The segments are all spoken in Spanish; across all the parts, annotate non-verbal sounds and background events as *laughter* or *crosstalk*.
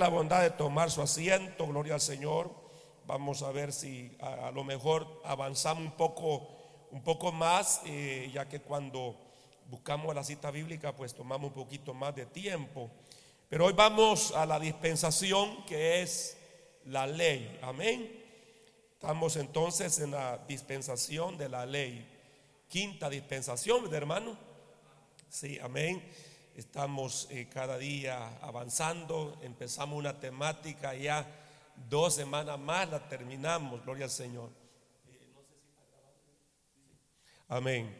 la bondad de tomar su asiento, gloria al Señor. Vamos a ver si a, lo mejor avanzamos un poco, un poco más, eh, ya que cuando buscamos la cita bíblica, pues tomamos un poquito más de tiempo. Pero hoy vamos a la dispensación que es la ley. Amén. Estamos entonces en la dispensación de la ley. Quinta dispensación, hermano. Sí, amén. Estamos eh, cada día avanzando, empezamos una temática ya dos semanas más, la terminamos, gloria al Señor. Amén.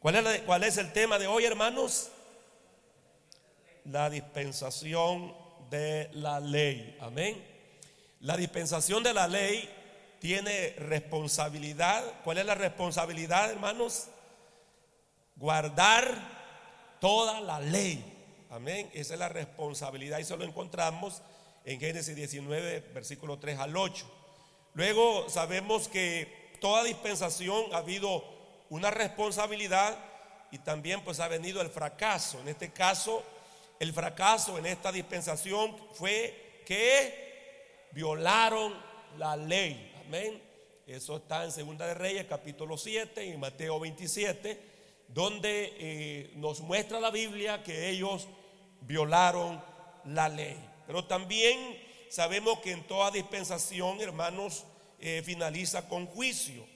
¿Cuál es, ¿Cuál es el tema de hoy, hermanos? La dispensación de la ley. Amén. La dispensación de la ley tiene responsabilidad. ¿Cuál es la responsabilidad, hermanos? Guardar toda la ley. Amén. Esa es la responsabilidad y eso lo encontramos en Génesis 19, versículo 3 al 8. Luego sabemos que toda dispensación ha habido una responsabilidad y también pues ha venido el fracaso. En este caso, el fracaso en esta dispensación fue que violaron la ley. Amén. Eso está en Segunda de Reyes, capítulo 7 y Mateo 27 donde eh, nos muestra la Biblia que ellos violaron la ley. Pero también sabemos que en toda dispensación, hermanos, eh, finaliza con juicio.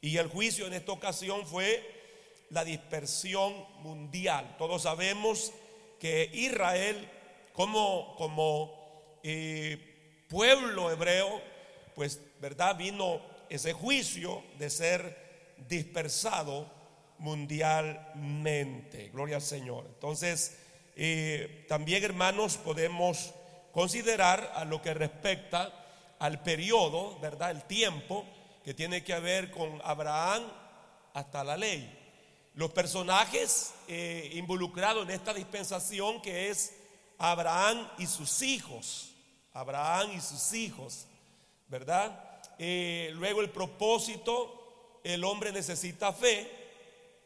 Y el juicio en esta ocasión fue la dispersión mundial. Todos sabemos que Israel, como, como eh, pueblo hebreo, pues, ¿verdad? Vino ese juicio de ser dispersado mundialmente. Gloria al Señor. Entonces, eh, también hermanos podemos considerar a lo que respecta al periodo, ¿verdad? El tiempo que tiene que ver con Abraham hasta la ley. Los personajes eh, involucrados en esta dispensación que es Abraham y sus hijos. Abraham y sus hijos, ¿verdad? Eh, luego el propósito, el hombre necesita fe,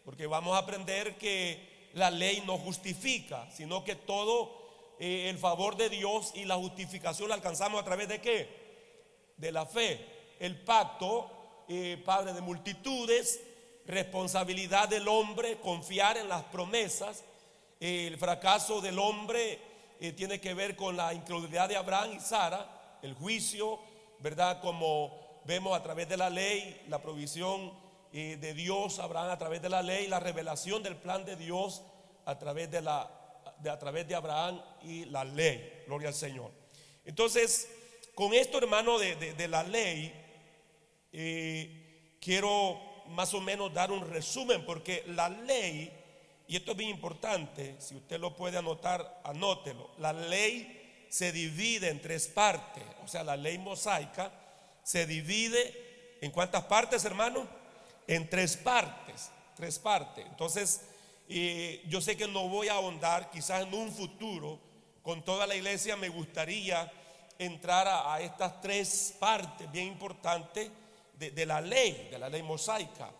porque vamos a aprender que la ley no justifica, sino que todo eh, el favor de Dios y la justificación la alcanzamos a través de qué? De la fe. El pacto, eh, Padre de multitudes, responsabilidad del hombre, confiar en las promesas. el fracaso del hombre eh, tiene que ver con la incredulidad de Abraham y Sara, el juicio, ¿verdad? Como vemos a través de la ley, la provisión de Dios, Abraham a través de la ley, la revelación del plan de Dios a través de, la, de, a través de Abraham y la ley. Gloria al Señor. Entonces, con esto, hermano, de, la ley, eh, quiero más o menos dar un resumen, porque la ley, y esto es bien importante, si usted lo puede anotar, anótelo. La ley se divide en tres partes, o sea, la ley mosaica se divide en cuántas partes, hermano? En tres partes, tres partes. Entonces, yo sé que no voy a ahondar, quizás en un futuro, con toda la iglesia me gustaría entrar a, estas tres partes bien importantes de, la ley, de la ley mosaica.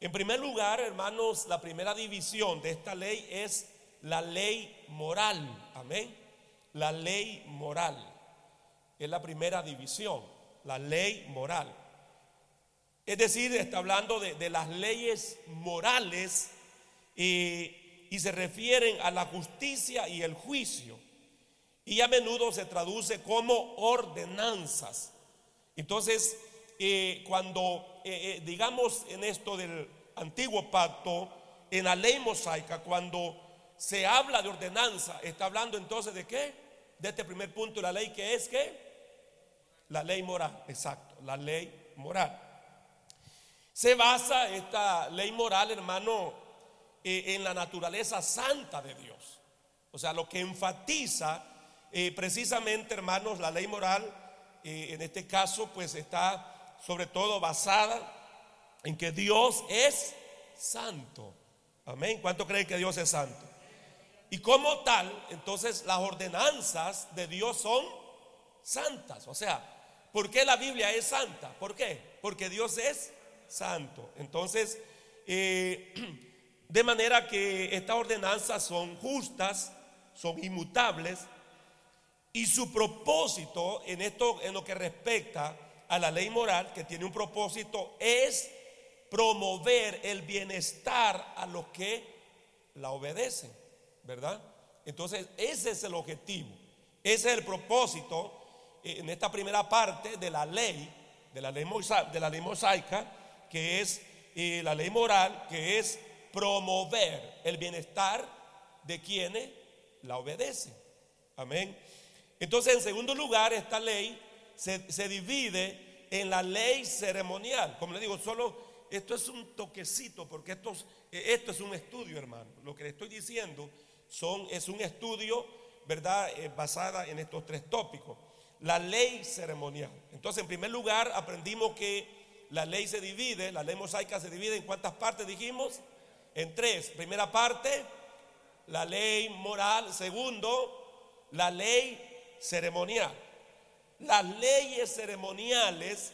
En primer lugar, hermanos, la primera división de esta ley es la ley moral. Amén. La ley moral. Es la primera división, la ley moral. Es decir, está hablando de, las leyes morales y, se refieren a la justicia y el juicio. Y a menudo se traduce como ordenanzas. Entonces, eh, cuando eh, eh, digamos en esto del antiguo pacto, en la ley mosaica, cuando se habla de ordenanza, está hablando entonces de qué? De este primer punto de la ley que es que la ley moral, exacto, la ley moral. Se basa esta ley moral, hermano, eh, en la naturaleza santa de Dios. O sea, lo que enfatiza eh, precisamente, hermanos, la ley moral, eh, en este caso, pues está sobre todo basada en que Dios es santo. Amén. ¿Cuánto creen que Dios es santo? Y como tal, entonces las ordenanzas de Dios son santas. O sea, ¿por qué la Biblia es santa? ¿Por qué? Porque Dios es santo. Entonces, eh, *clears throat* de manera que estas ordenanzas son justas, son inmutables Y su propósito en esto, en lo que respecta a la ley moral, que tiene un propósito, es promover el bienestar a los que la obedecen, ¿verdad? Entonces, ese es el objetivo, ese es el propósito eh, en esta primera parte de la ley, de la ley, de la ley mosaica, que es eh, la ley moral, que es promover el bienestar de quienes la obedecen. Amén. Entonces, en segundo lugar, esta ley se, se divide en la ley ceremonial. Como le digo, solo esto es un toquecito, porque esto, esto es un estudio, hermano. Lo que le estoy diciendo son, es un estudio, ¿verdad?, eh, basada en estos tres tópicos. La ley ceremonial. Entonces, en primer lugar, aprendimos que la ley se divide, la ley mosaica se divide en cuántas partes dijimos? En tres. Primera parte, la ley moral. Segundo, la ley ceremonial. Las leyes ceremoniales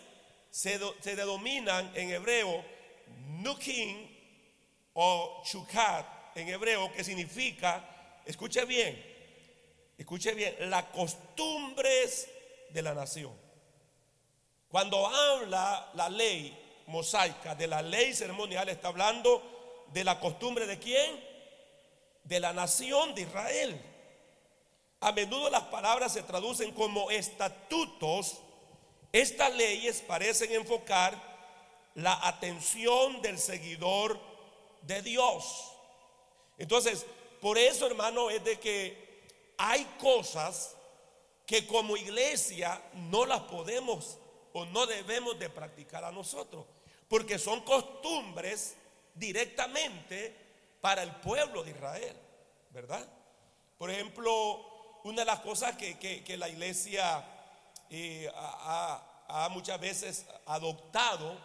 se, denominan en hebreo nukin o chukat en hebreo, que significa, escuche bien, escuche bien, las costumbres de la nación. Cuando habla la ley mosaica de la ley ceremonial, está hablando de la costumbre de quién? De la nación de Israel. A menudo las palabras se traducen como estatutos estas leyes parecen enfocar la atención del seguidor de Dios. Entonces, por eso, hermano, es de que hay cosas que como iglesia no las podemos o no debemos de practicar a nosotros, porque son costumbres directamente para el pueblo de Israel, ¿verdad? Por ejemplo, una de las cosas que, la iglesia ha, muchas veces adoptado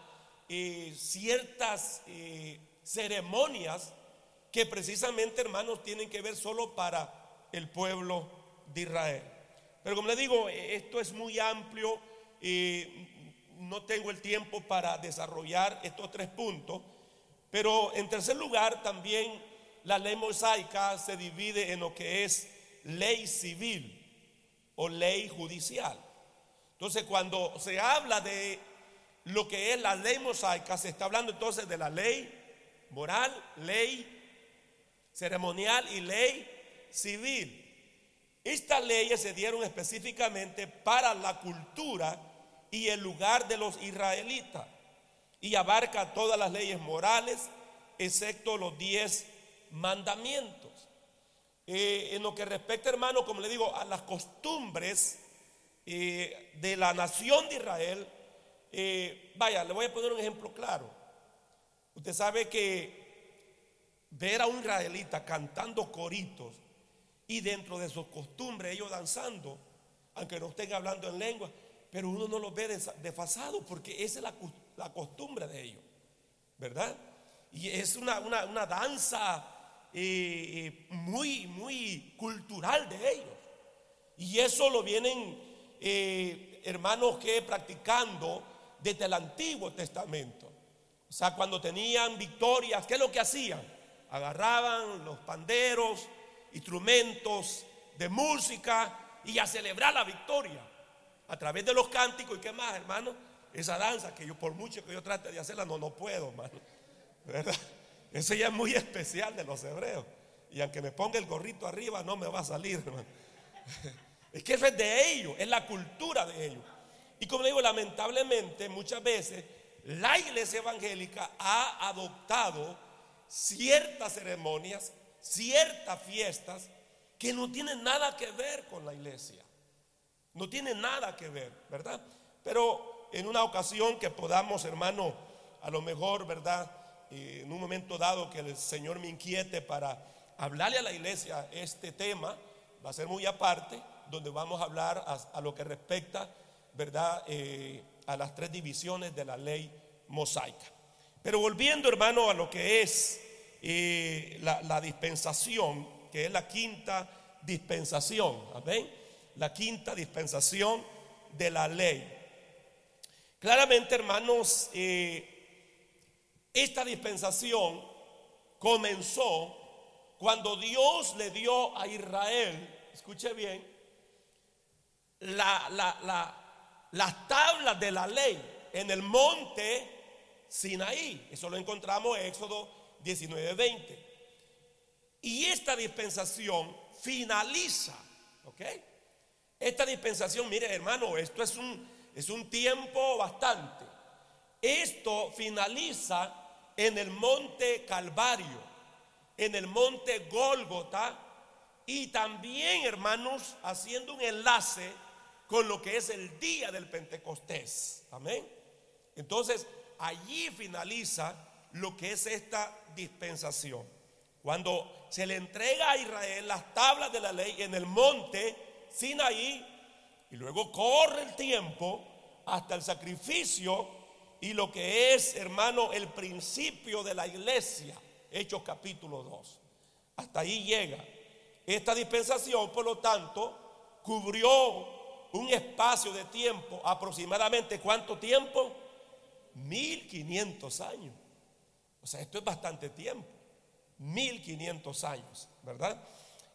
eh, ciertas eh, ceremonias que precisamente, hermanos, tienen que ver solo para el pueblo de Israel. Pero como le digo, esto es muy amplio y no tengo el tiempo para desarrollar estos tres puntos. Pero en tercer lugar, también la ley mosaica se divide en lo que es ley civil o ley judicial. Entonces, cuando se habla de lo que es la ley mosaica, se está hablando entonces de la ley moral, ley ceremonial y ley civil. Estas leyes se dieron específicamente para la cultura y el lugar de los israelitas y abarca todas las leyes morales, excepto los diez mandamientos. Eh, en lo que respecta, hermano, como le digo, a las costumbres eh, de la nación de Israel, eh, vaya, le voy a poner un ejemplo claro. Usted sabe que ver a un israelita cantando coritos y dentro de sus costumbres ellos danzando, aunque no estén hablando en lengua, pero uno no los ve desfasado porque esa es la, costumbre de ellos, ¿verdad? Y es una, danza eh, muy, muy cultural de ellos. Y eso lo vienen eh, hermanos que practicando desde el Antiguo Testamento. O sea, cuando tenían victorias, ¿qué es lo que hacían? Agarraban los panderos, instrumentos de música y a celebrar la victoria a través de los cánticos y qué más, hermano. Esa danza que yo por mucho que yo trate de hacerla no no puedo, hermano. ¿Verdad? Eso ya es muy especial de los hebreos. Y aunque me ponga el gorrito arriba no me va a salir, hermano. *laughs* Es que eso es de ellos, es la cultura de ellos. Y como digo, lamentablemente muchas veces la iglesia evangélica ha adoptado ciertas ceremonias, ciertas fiestas que no tienen nada que ver con la iglesia. No tienen nada que ver, ¿verdad? Pero en una ocasión que podamos, hermano, a lo mejor, ¿verdad? Eh, en un momento dado que el Señor me inquiete para hablarle a la iglesia este tema, va a ser muy aparte donde vamos a hablar a, lo que respecta, ¿verdad?, eh, a las tres divisiones de la ley mosaica. Pero volviendo, hermano, a lo que es eh, la, dispensación, que es la quinta dispensación, ¿amén? La quinta dispensación de la ley. Claramente, hermanos, eh, esta dispensación comenzó cuando Dios le dio a Israel, escuche bien, las tablas de la ley en el monte Sinaí. Eso lo encontramos en Éxodo 19, 20. Y esta dispensación finaliza, ¿ok? Esta dispensación, mire hermano, esto es un, es un tiempo bastante. Esto finaliza en el monte Calvario, en el monte Gólgota y también, hermanos, haciendo un enlace con lo que es el día del Pentecostés. Amén. Entonces, allí finaliza lo que es esta dispensación. Cuando se le entrega a Israel las tablas de la ley en el monte Sinaí, y luego corre el tiempo hasta el sacrificio y lo que es, hermano, el principio de la iglesia, Hechos capítulo 2. Hasta ahí llega. Esta dispensación, por lo tanto, cubrió un espacio de tiempo, aproximadamente cuánto tiempo? 1500 años. O sea, esto es bastante tiempo. 1500 años, ¿verdad?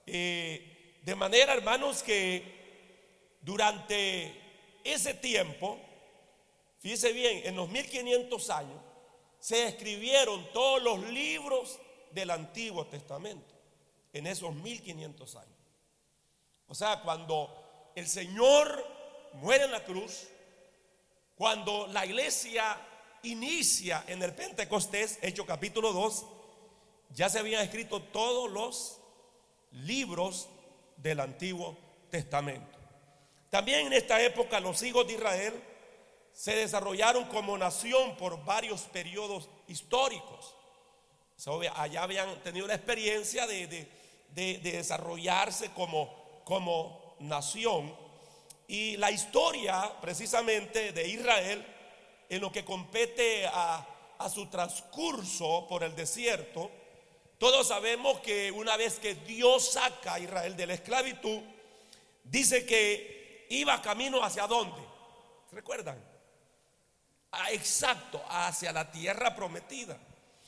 Eh, de manera, hermanos, que durante ese tiempo, fíjese bien, en los 1500 años, se escribieron todos los libros del Antiguo Testamento, en esos 1500 años. O sea, cuando el Señor muere en la cruz, cuando la iglesia inicia en el Pentecostés, Hecho capítulo 2, ya se habían escrito todos los libros del Antiguo Testamento. También en esta época los hijos de Israel se desarrollaron como nación por varios periodos históricos. allá habían tenido la experiencia de, desarrollarse como, como nación. Y la historia precisamente de Israel en lo que compete a, su transcurso por el desierto, todos sabemos que una vez que Dios saca a Israel de la esclavitud, dice que iba camino hacia dónde. ¿Recuerdan? Ah, exacto, hacia la tierra prometida.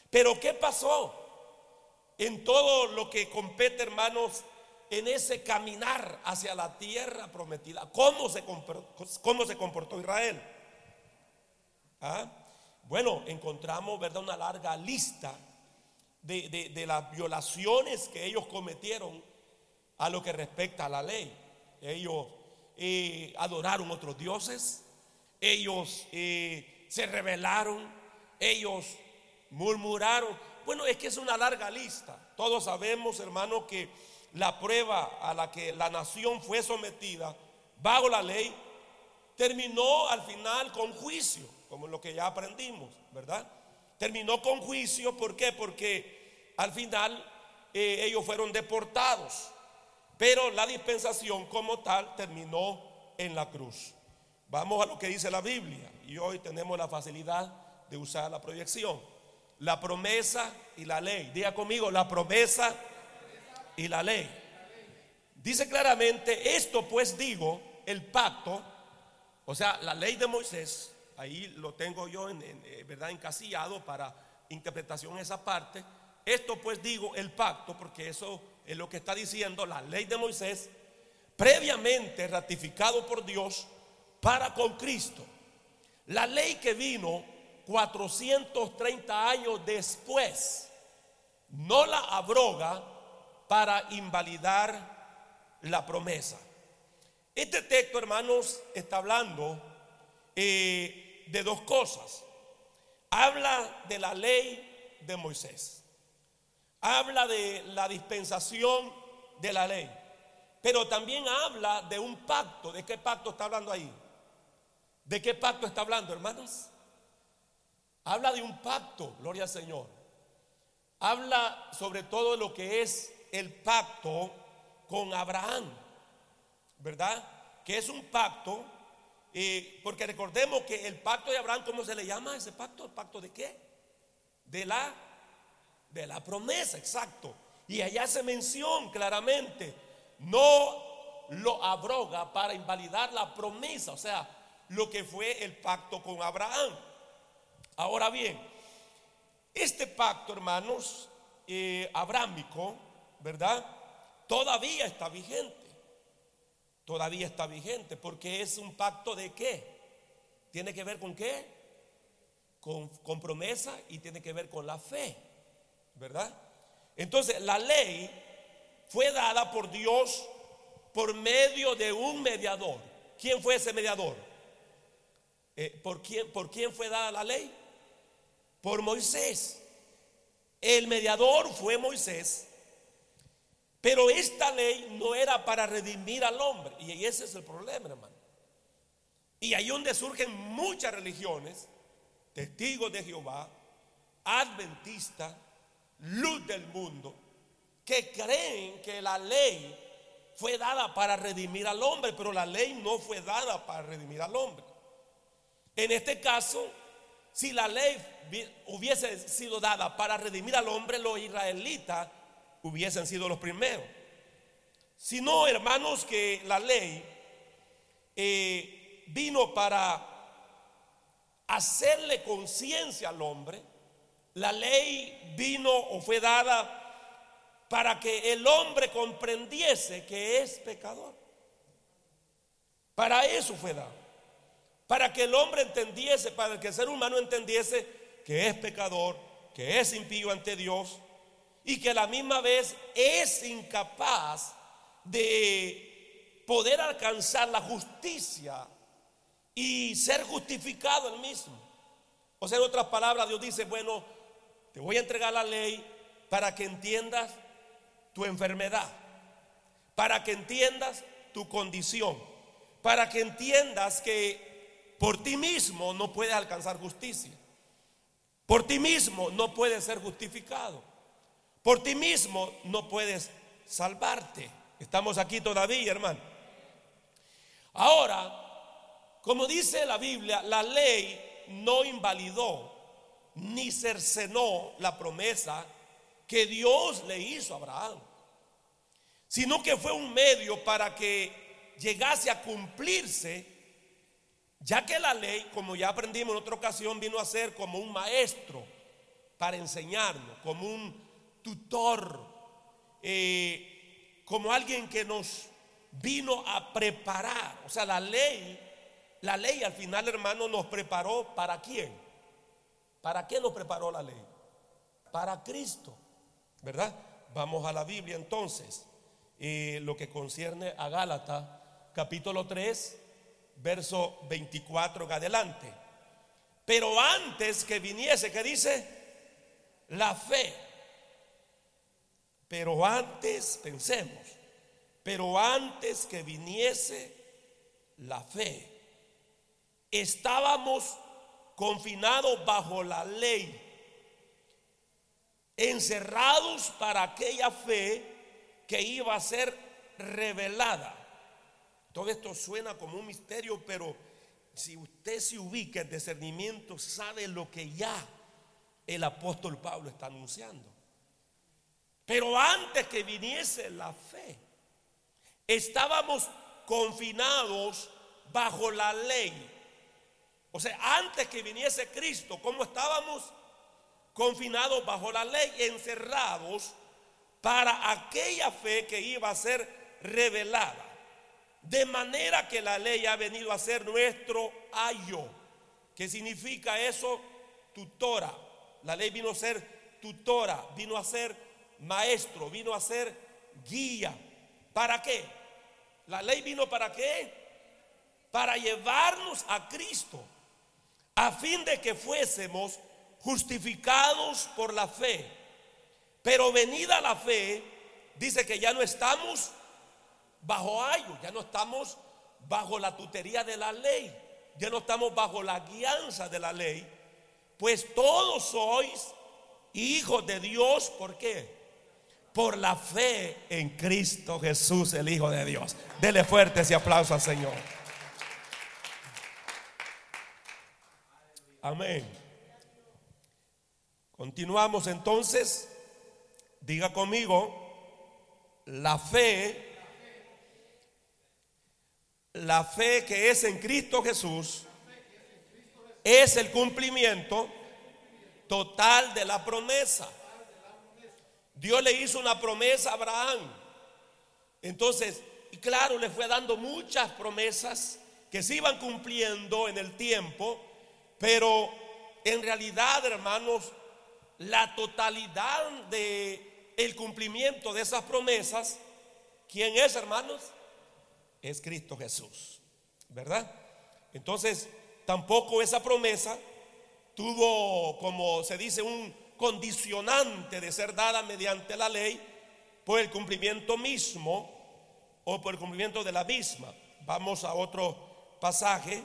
Pero ¿qué pasó? En todo lo que compete, hermanos, en ese caminar hacia la tierra prometida. ¿Cómo se cómo se comportó Israel? ¿Ah? Bueno, encontramos, ¿verdad? Una larga lista de, las violaciones que ellos cometieron a lo que respecta a la ley. Ellos eh, adoraron otros dioses, ellos eh, se rebelaron, ellos murmuraron. Bueno, es que es una larga lista. Todos sabemos, hermano, que la prueba a la que la nación fue sometida bajo la ley terminó al final con juicio como lo que ya aprendimos, ¿verdad? Terminó con juicio, ¿por qué? Porque al final eh, ellos fueron deportados, pero la dispensación como tal terminó en la cruz. Vamos a lo que dice la Biblia y hoy tenemos la facilidad de usar la proyección. La promesa y la ley. Diga conmigo, la promesa y la ley. Dice claramente, esto pues digo, el pacto, o sea, la ley de Moisés, ahí lo tengo yo en, eh, verdad encasillado para interpretación esa parte. Esto pues digo el pacto, porque eso es lo que está diciendo la ley de Moisés, previamente ratificado por Dios para con Cristo. La ley que vino 430 años después no la abroga para invalidar la promesa. Este texto, hermanos, está hablando eh, de dos cosas. Habla de la ley de Moisés. Habla de la dispensación de la ley. Pero también habla de un pacto. ¿De qué pacto está hablando ahí? ¿De qué pacto está hablando, hermanos? Habla de un pacto, gloria al Señor. Habla sobre todo lo que es el pacto con Abraham, ¿verdad? Que es un pacto porque recordemos que el pacto de Abraham, ¿cómo se le llama ese pacto? ¿El pacto de qué? De la, de la promesa, exacto. Y allá se menciona claramente, no lo abroga para invalidar la promesa, o sea, lo que fue el pacto con Abraham. Ahora bien, este pacto, hermanos, eh, abrámico, ¿verdad? Todavía está vigente. todavía está vigente, porque es un pacto de qué? ¿Tiene que ver con qué? Con, con promesa y tiene que ver con la fe, ¿verdad? Entonces, la ley fue dada por Dios por medio de un mediador. ¿Quién fue ese mediador? Eh, ¿por, quién, ¿Por quién fue dada la ley? Por Moisés. El mediador fue Moisés. Pero esta ley no era para redimir al hombre. Y ese es el problema, hermano. Y ahí donde surgen muchas religiones, testigos de Jehová, adventistas, luz del mundo, que creen que la ley fue dada para redimir al hombre, pero la ley no fue dada para redimir al hombre. En este caso, si la ley hubiese sido dada para redimir al hombre, los israelitas hubiesen sido los primeros. Si no, hermanos, que la ley eh, vino para hacerle conciencia al hombre, la ley vino o fue dada para que el hombre comprendiese que es pecador. Para eso fue dado. Para que el hombre entendiese, para que el ser humano entendiese que es pecador, que es impío ante Dios y que a la misma vez es incapaz de poder alcanzar la justicia y ser justificado el mismo. O sea, en otras palabras, Dios dice, bueno, te voy a entregar la ley para que entiendas tu enfermedad, para que entiendas tu condición, para que entiendas que por ti mismo no puedes alcanzar justicia, por ti mismo no puedes ser justificado, por ti mismo no puedes salvarte. Estamos aquí todavía, hermano. Ahora, como dice la Biblia, la ley no invalidó ni cercenó la promesa que Dios le hizo a Abraham, sino que fue un medio para que llegase a cumplirse, ya que la ley, como ya aprendimos en otra ocasión, vino a ser como un maestro para enseñarnos, como un tutor, eh, como alguien que nos vino a preparar. O sea, la ley, la ley al final, hermano, nos preparó para quién? ¿Para qué nos preparó la ley? Para Cristo. ¿verdad? Vamos a la Biblia entonces. Eh, lo que concierne a Gálatas, capítulo 3, verso 24 en adelante. Pero antes que viniese, ¿qué dice? La fe. Pero antes, pensemos, pero antes que viniese la fe, estábamos confinados bajo la ley encerrados para aquella fe que iba a ser revelada. Todo esto suena como un misterio, pero si usted se ubica en discernimiento, sabe lo que ya el apóstol Pablo está anunciando. Pero antes que viniese la fe, estábamos confinados bajo la ley. O sea, antes que viniese Cristo, ¿cómo estábamos? confinados bajo la ley, encerrados para aquella fe que iba a ser revelada. De manera que la ley ha venido a ser nuestro ayo. ¿Qué significa eso? Tutora. La ley vino a ser tutora, vino a ser maestro, vino a ser guía. ¿Para qué? La ley vino para qué? Para llevarnos a Cristo, a fin de que fuésemos justificados por la fe. Pero venida la fe, dice que ya no estamos bajo ayo, ya no estamos bajo la tutería de la ley, ya no estamos bajo la guianza de la ley, pues todos sois hijos de Dios, ¿por qué? Por la fe en Cristo Jesús, el Hijo de Dios. Dele fuerte ese aplauso al Señor. Amén. Continuamos entonces. Diga conmigo, la fe, la fe que es en Cristo Jesús, es el cumplimiento total de la promesa. Dios le hizo una promesa a Abraham. Entonces, claro, le fue dando muchas promesas que se iban cumpliendo en el tiempo, pero en realidad, hermanos, la totalidad de el cumplimiento de esas promesas, ¿quién es, hermanos? Es Cristo Jesús, ¿verdad? Entonces, tampoco esa promesa tuvo, como se dice, un condicionante de ser dada mediante la ley por el cumplimiento mismo o por el cumplimiento de la misma. Vamos a otro pasaje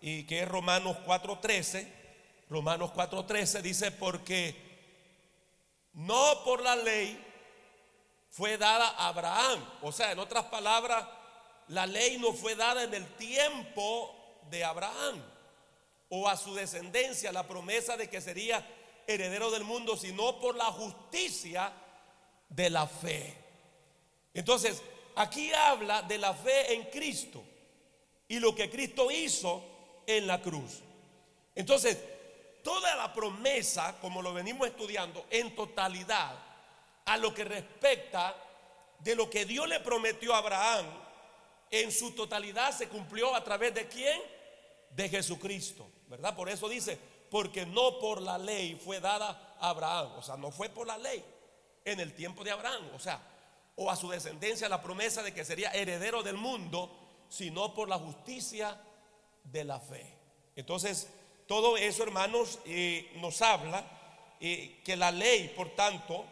y que es Romanos 4:13. Romanos 4:13 dice porque no por la ley fue dada a Abraham, o sea, en otras palabras, la ley no fue dada en el tiempo de Abraham o a su descendencia la promesa de que sería heredero del mundo, sino por la justicia de la fe. Entonces, aquí habla de la fe en Cristo y lo que Cristo hizo en la cruz. Entonces, toda la promesa, como lo venimos estudiando, en totalidad, a lo que respecta de lo que Dios le prometió a Abraham, en su totalidad se cumplió a través de quién? De Jesucristo, ¿verdad? Por eso dice, porque no por la ley fue dada a Abraham, o sea, no fue por la ley en el tiempo de Abraham, o sea, o a su descendencia la promesa de que sería heredero del mundo, sino por la justicia de la fe. Entonces, todo eso, hermanos, eh, nos habla eh, que la ley, por tanto,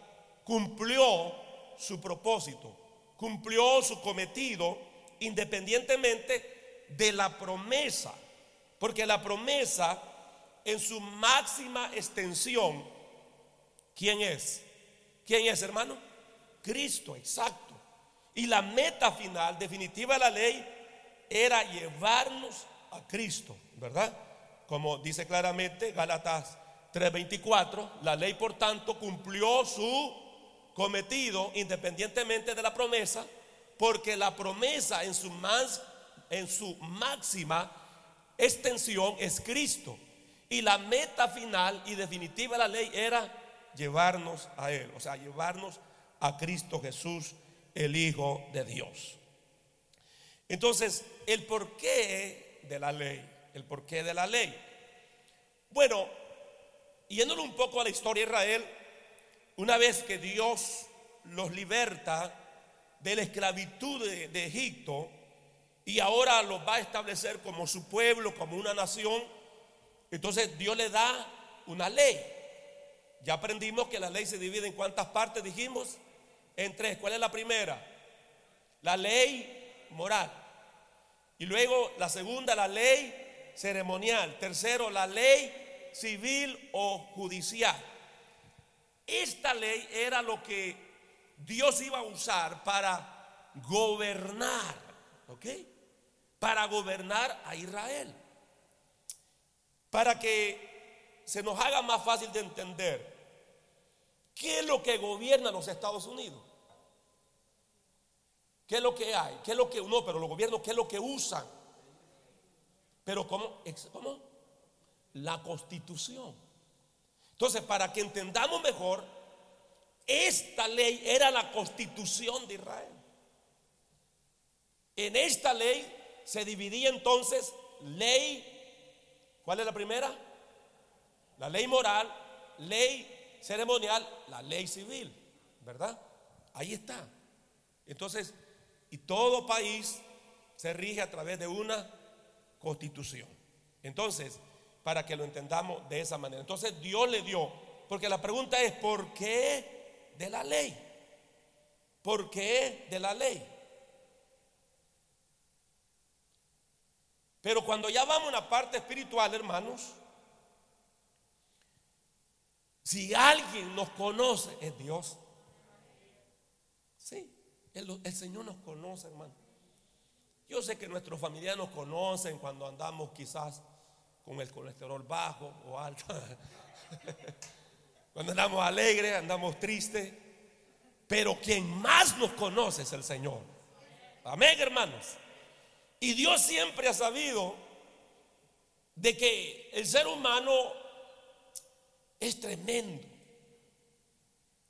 cumplió su propósito, cumplió su cometido, independientemente de la promesa, porque la promesa en su máxima extensión, ¿quién es? ¿Quién es, hermano? Cristo, exacto. Y la meta final, definitiva de la ley, era llevarnos a Cristo, ¿verdad? Como dice claramente Gálatas 3:24, la ley por tanto cumplió su cometido independientemente de la promesa, porque la promesa en su más en su máxima extensión es Cristo. Y la meta final y definitiva de la ley era llevarnos a Él, o sea, llevarnos a Cristo Jesús, el Hijo de Dios. Entonces, el de la ley, el porqué de la ley. Bueno, yéndolo un poco a la historia de Israel, una vez que Dios los liberta de la esclavitud de, de Egipto y ahora los va a establecer como su pueblo, como una nación, entonces Dios le da una ley. Ya aprendimos que la ley se divide en cuántas partes, dijimos, en tres. ¿Cuál es la primera? La ley moral. Y luego la segunda, la ley ceremonial. Tercero, la ley civil o judicial. Esta ley era lo que Dios iba a usar para gobernar, ¿ok? Para gobernar a Israel. Para que se nos haga más fácil de entender, ¿qué es lo que gobierna los Estados Unidos? ¿Qué es lo que hay? ¿Qué es lo que no? Pero los gobiernos, ¿qué es lo que usan? Pero ¿cómo? ¿Cómo? La constitución. Entonces, para que entendamos mejor, esta ley era la constitución de Israel. En esta ley se dividía entonces ley, ¿cuál es la primera? La ley moral, ley ceremonial, la ley civil, ¿verdad? Ahí está. Entonces, y todo país se rige a través de una constitución. Entonces, para que lo entendamos de esa manera. Entonces Dios le dio, porque la pregunta es, ¿por qué de la ley? ¿Por qué de la ley? Pero cuando ya vamos a una parte espiritual, hermanos, si alguien nos conoce, es Dios. El, Señor nos conoce, hermano. Yo sé que nuestros familiares nos conocen cuando andamos quizás con el colesterol bajo o alto. *laughs* cuando andamos alegres, andamos tristes. Pero quien más nos conoce es el Señor. Amén, hermanos. Y Dios siempre ha sabido de que el ser humano es tremendo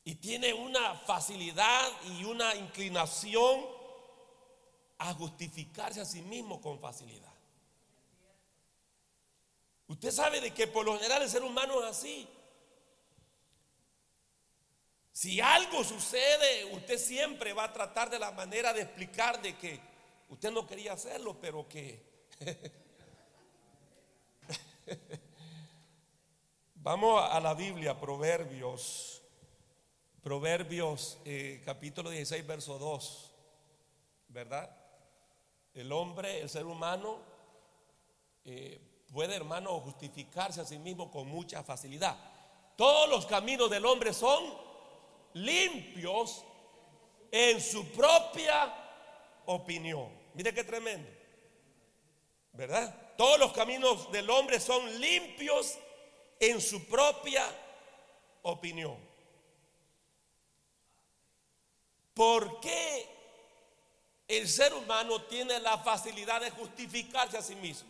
y tiene una facilidad y una inclinación a justificarse a sí mismo con facilidad. Usted sabe de que por lo general el ser humano es así. Si algo sucede, usted siempre va a tratar de la manera de explicar de que usted no quería hacerlo, pero que... *laughs* Vamos a la Biblia, Proverbios, Proverbios eh, capítulo 16, verso 2, ¿verdad? El hombre, el ser humano, eh, puede, hermano, justificarse a sí mismo con mucha facilidad. Todos los caminos del hombre son limpios en su propia opinión. Mire qué tremendo. ¿Verdad? Todos los caminos del hombre son limpios en su propia opinión. ¿Por qué el ser humano tiene la facilidad de justificarse a sí mismo?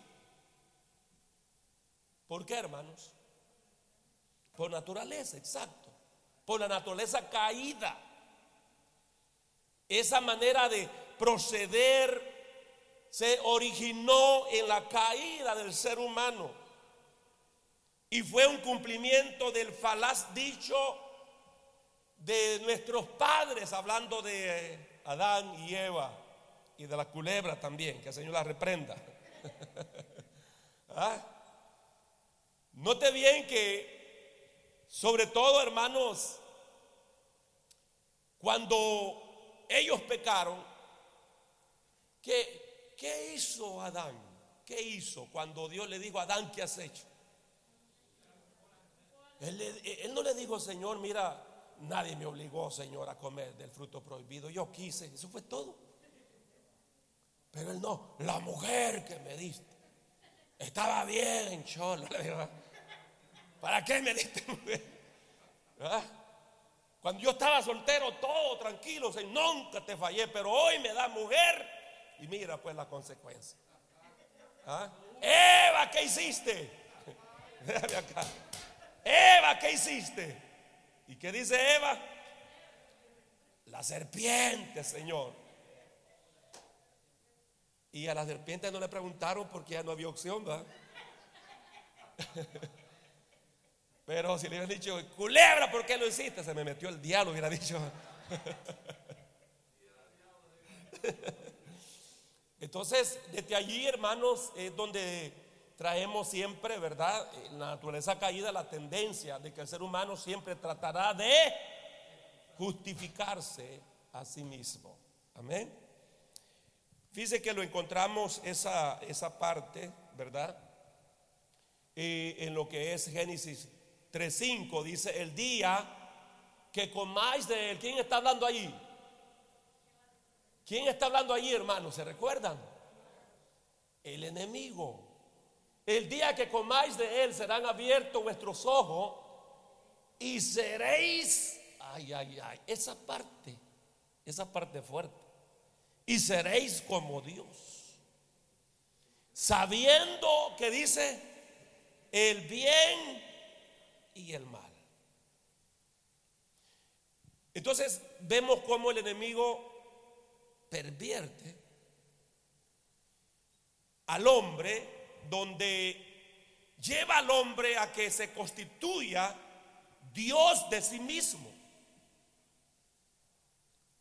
¿Por qué, hermanos? Por naturaleza, exacto. Por la naturaleza caída. Esa manera de proceder se originó en la caída del ser humano y fue un cumplimiento del falaz dicho de nuestros padres, hablando de Adán y Eva y de la culebra también, que el Señor la reprenda. *laughs* ¿Ah? Note bien que, sobre todo hermanos, cuando ellos pecaron, ¿qué, ¿qué hizo Adán? ¿Qué hizo cuando Dios le dijo a Adán, ¿qué has hecho? Él, no le dijo, Señor, mira, nadie me obligó, Señor, a comer del fruto prohibido. Yo quise, eso fue todo. Pero él no, la mujer que me diste estaba bien, cholo. ¿Para qué me diste mujer? Cuando yo estaba soltero, todo tranquilo, nunca te fallé, pero hoy me da mujer y mira pues la consecuencia. ¿Ah? Eva, ¿qué hiciste? *laughs* Déjame acá. Eva, ¿qué hiciste? ¿Y qué dice Eva? La serpiente, Señor. Y a la serpiente no le preguntaron porque ya no había opción, ¿verdad? *laughs* Pero si le hubieran dicho, culebra, ¿por qué lo hiciste? Se me metió el diablo, hubiera dicho. *laughs* Entonces, desde allí, hermanos, es donde traemos siempre, ¿verdad? En la naturaleza caída la tendencia de que el ser humano siempre tratará de justificarse a sí mismo. Amén. Fíjese que lo encontramos esa, esa parte, ¿verdad? en lo que es Génesis 3.5, dice, el día que comáis de él, ¿quién está hablando allí? ¿Quién está hablando allí, hermanos? ¿Se recuerdan? El enemigo. El día que comáis de él serán abiertos vuestros ojos y seréis, ay, ay, ay, esa parte, esa parte fuerte. Y seréis como Dios. Sabiendo que dice el bien y el mal. Entonces vemos cómo el enemigo pervierte al hombre donde lleva al hombre a que se constituya Dios de sí mismo.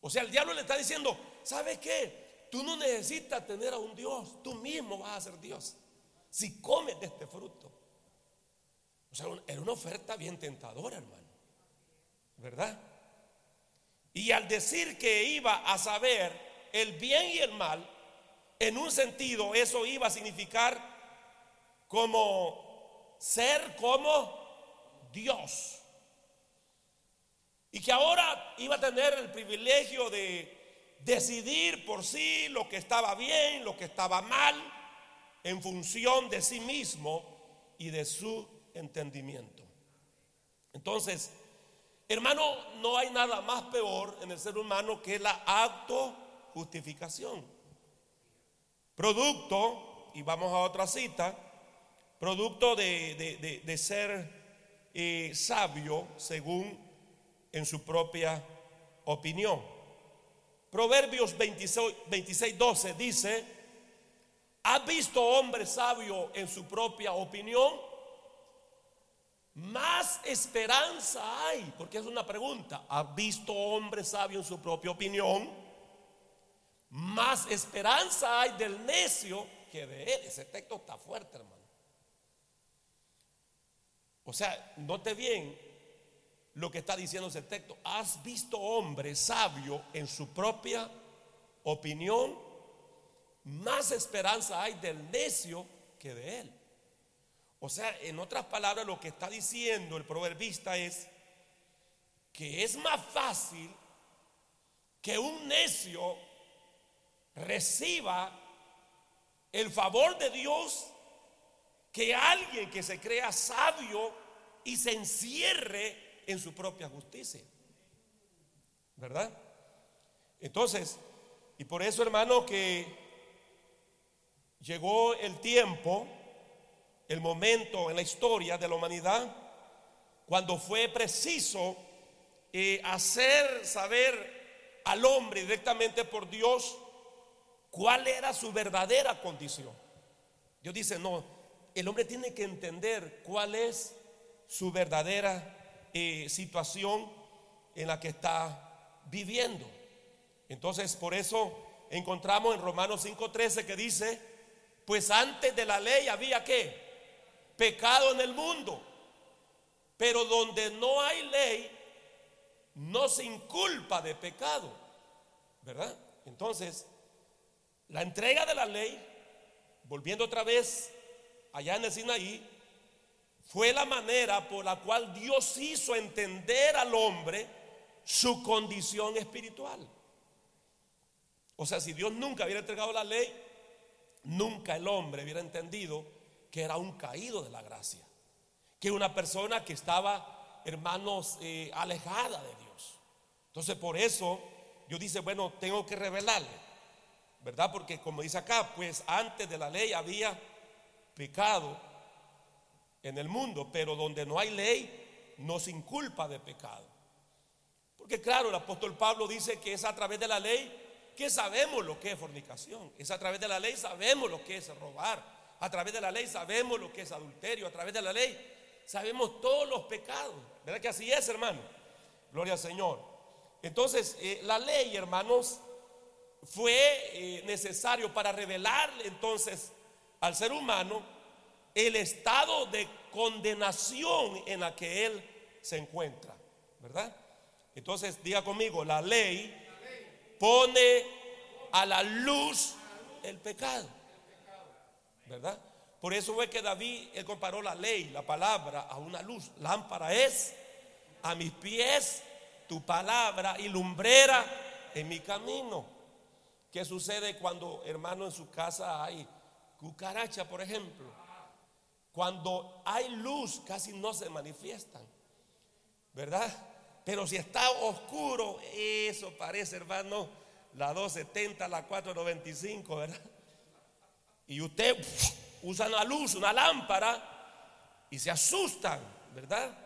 O sea, el diablo le está diciendo, ¿sabes qué? Tú no necesitas tener a un Dios, tú mismo vas a ser Dios. Si comes de este fruto. O sea, era una oferta bien tentadora, hermano. ¿Verdad? Y al decir que iba a saber el bien y el mal, en un sentido eso iba a significar como ser como Dios. Y que ahora iba a tener el privilegio de decidir por sí lo que estaba bien, lo que estaba mal, en función de sí mismo y de su entendimiento. Entonces, hermano, no hay nada más peor en el ser humano que la autojustificación. Producto, y vamos a otra cita, producto de, ser eh, sabio según en su propia opinión. Proverbios 26, 26 12 dice, ¿has visto hombre sabio en su propia opinión? Más esperanza hay, porque es una pregunta, ¿has visto hombre sabio en su propia opinión? Más esperanza hay del necio que de él. Ese texto está fuerte, hermano. O sea, note bien lo que está diciendo ese texto. ¿Has visto hombre sabio en su propia opinión? Más esperanza hay del necio que de él. O sea, en otras palabras, lo que está diciendo el proverbista es que es más fácil que un necio reciba el favor de Dios que alguien que se crea sabio y se encierre en su propia justicia. ¿Verdad? Entonces, y por eso hermano que llegó el tiempo, el momento en la historia de la humanidad, cuando fue preciso eh, hacer saber al hombre directamente por Dios cuál era su verdadera condición. Dios dice, no, el hombre tiene que entender cuál es su verdadera eh, situación en la que está viviendo. Entonces, por eso encontramos en Romanos 5:13 que dice, pues antes de la ley había que pecado en el mundo, pero donde no hay ley, no se inculpa de pecado, ¿verdad? Entonces, la entrega de la ley, volviendo otra vez allá en el Sinaí, fue la manera por la cual Dios hizo entender al hombre su condición espiritual. O sea, si Dios nunca hubiera entregado la ley, nunca el hombre hubiera entendido que era un caído de la gracia, que una persona que estaba, hermanos, eh, alejada de Dios. Entonces, por eso Dios dice, bueno, tengo que revelarle, ¿verdad? Porque como dice acá, pues antes de la ley había pecado en el mundo, pero donde no hay ley, no se inculpa de pecado. Porque claro, el apóstol Pablo dice que es a través de la ley que sabemos lo que es fornicación, es a través de la ley sabemos lo que es robar, a través de la ley sabemos lo que es adulterio, a través de la ley sabemos todos los pecados. ¿Verdad que así es, hermano? Gloria al Señor. Entonces, eh, la ley, hermanos, fue eh, necesario para revelarle entonces al ser humano el estado de condenación en la que él se encuentra, ¿verdad? Entonces, diga conmigo, la ley pone a la luz el pecado, ¿verdad? Por eso fue que David, él comparó la ley, la palabra, a una luz. Lámpara es a mis pies tu palabra y lumbrera en mi camino. ¿Qué sucede cuando, hermano, en su casa hay cucaracha, por ejemplo? Cuando hay luz casi no se manifiestan, ¿verdad? Pero si está oscuro, eso parece, hermano, la 270, la 495, ¿verdad? Y usted usa una luz, una lámpara, y se asustan, ¿verdad?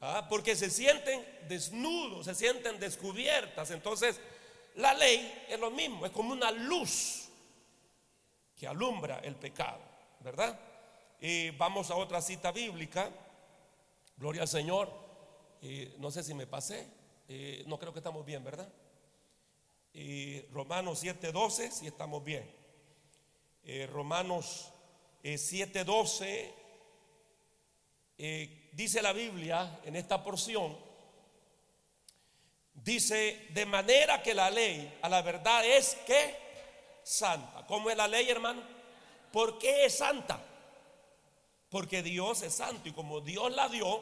Ah, porque se sienten desnudos, se sienten descubiertas. Entonces, la ley es lo mismo, es como una luz que alumbra el pecado, ¿verdad? Y vamos a otra cita bíblica. Gloria al Señor. no sé si me pasé. no creo que estamos bien, ¿verdad? Y Romanos 7:12, si estamos bien. Romanos 7:12 dice la Biblia en esta porción. Dice, de manera que la ley a la verdad es que santa. ¿Cómo es la ley, hermano? ¿Por qué es santa? Porque Dios es santo y como Dios la dio,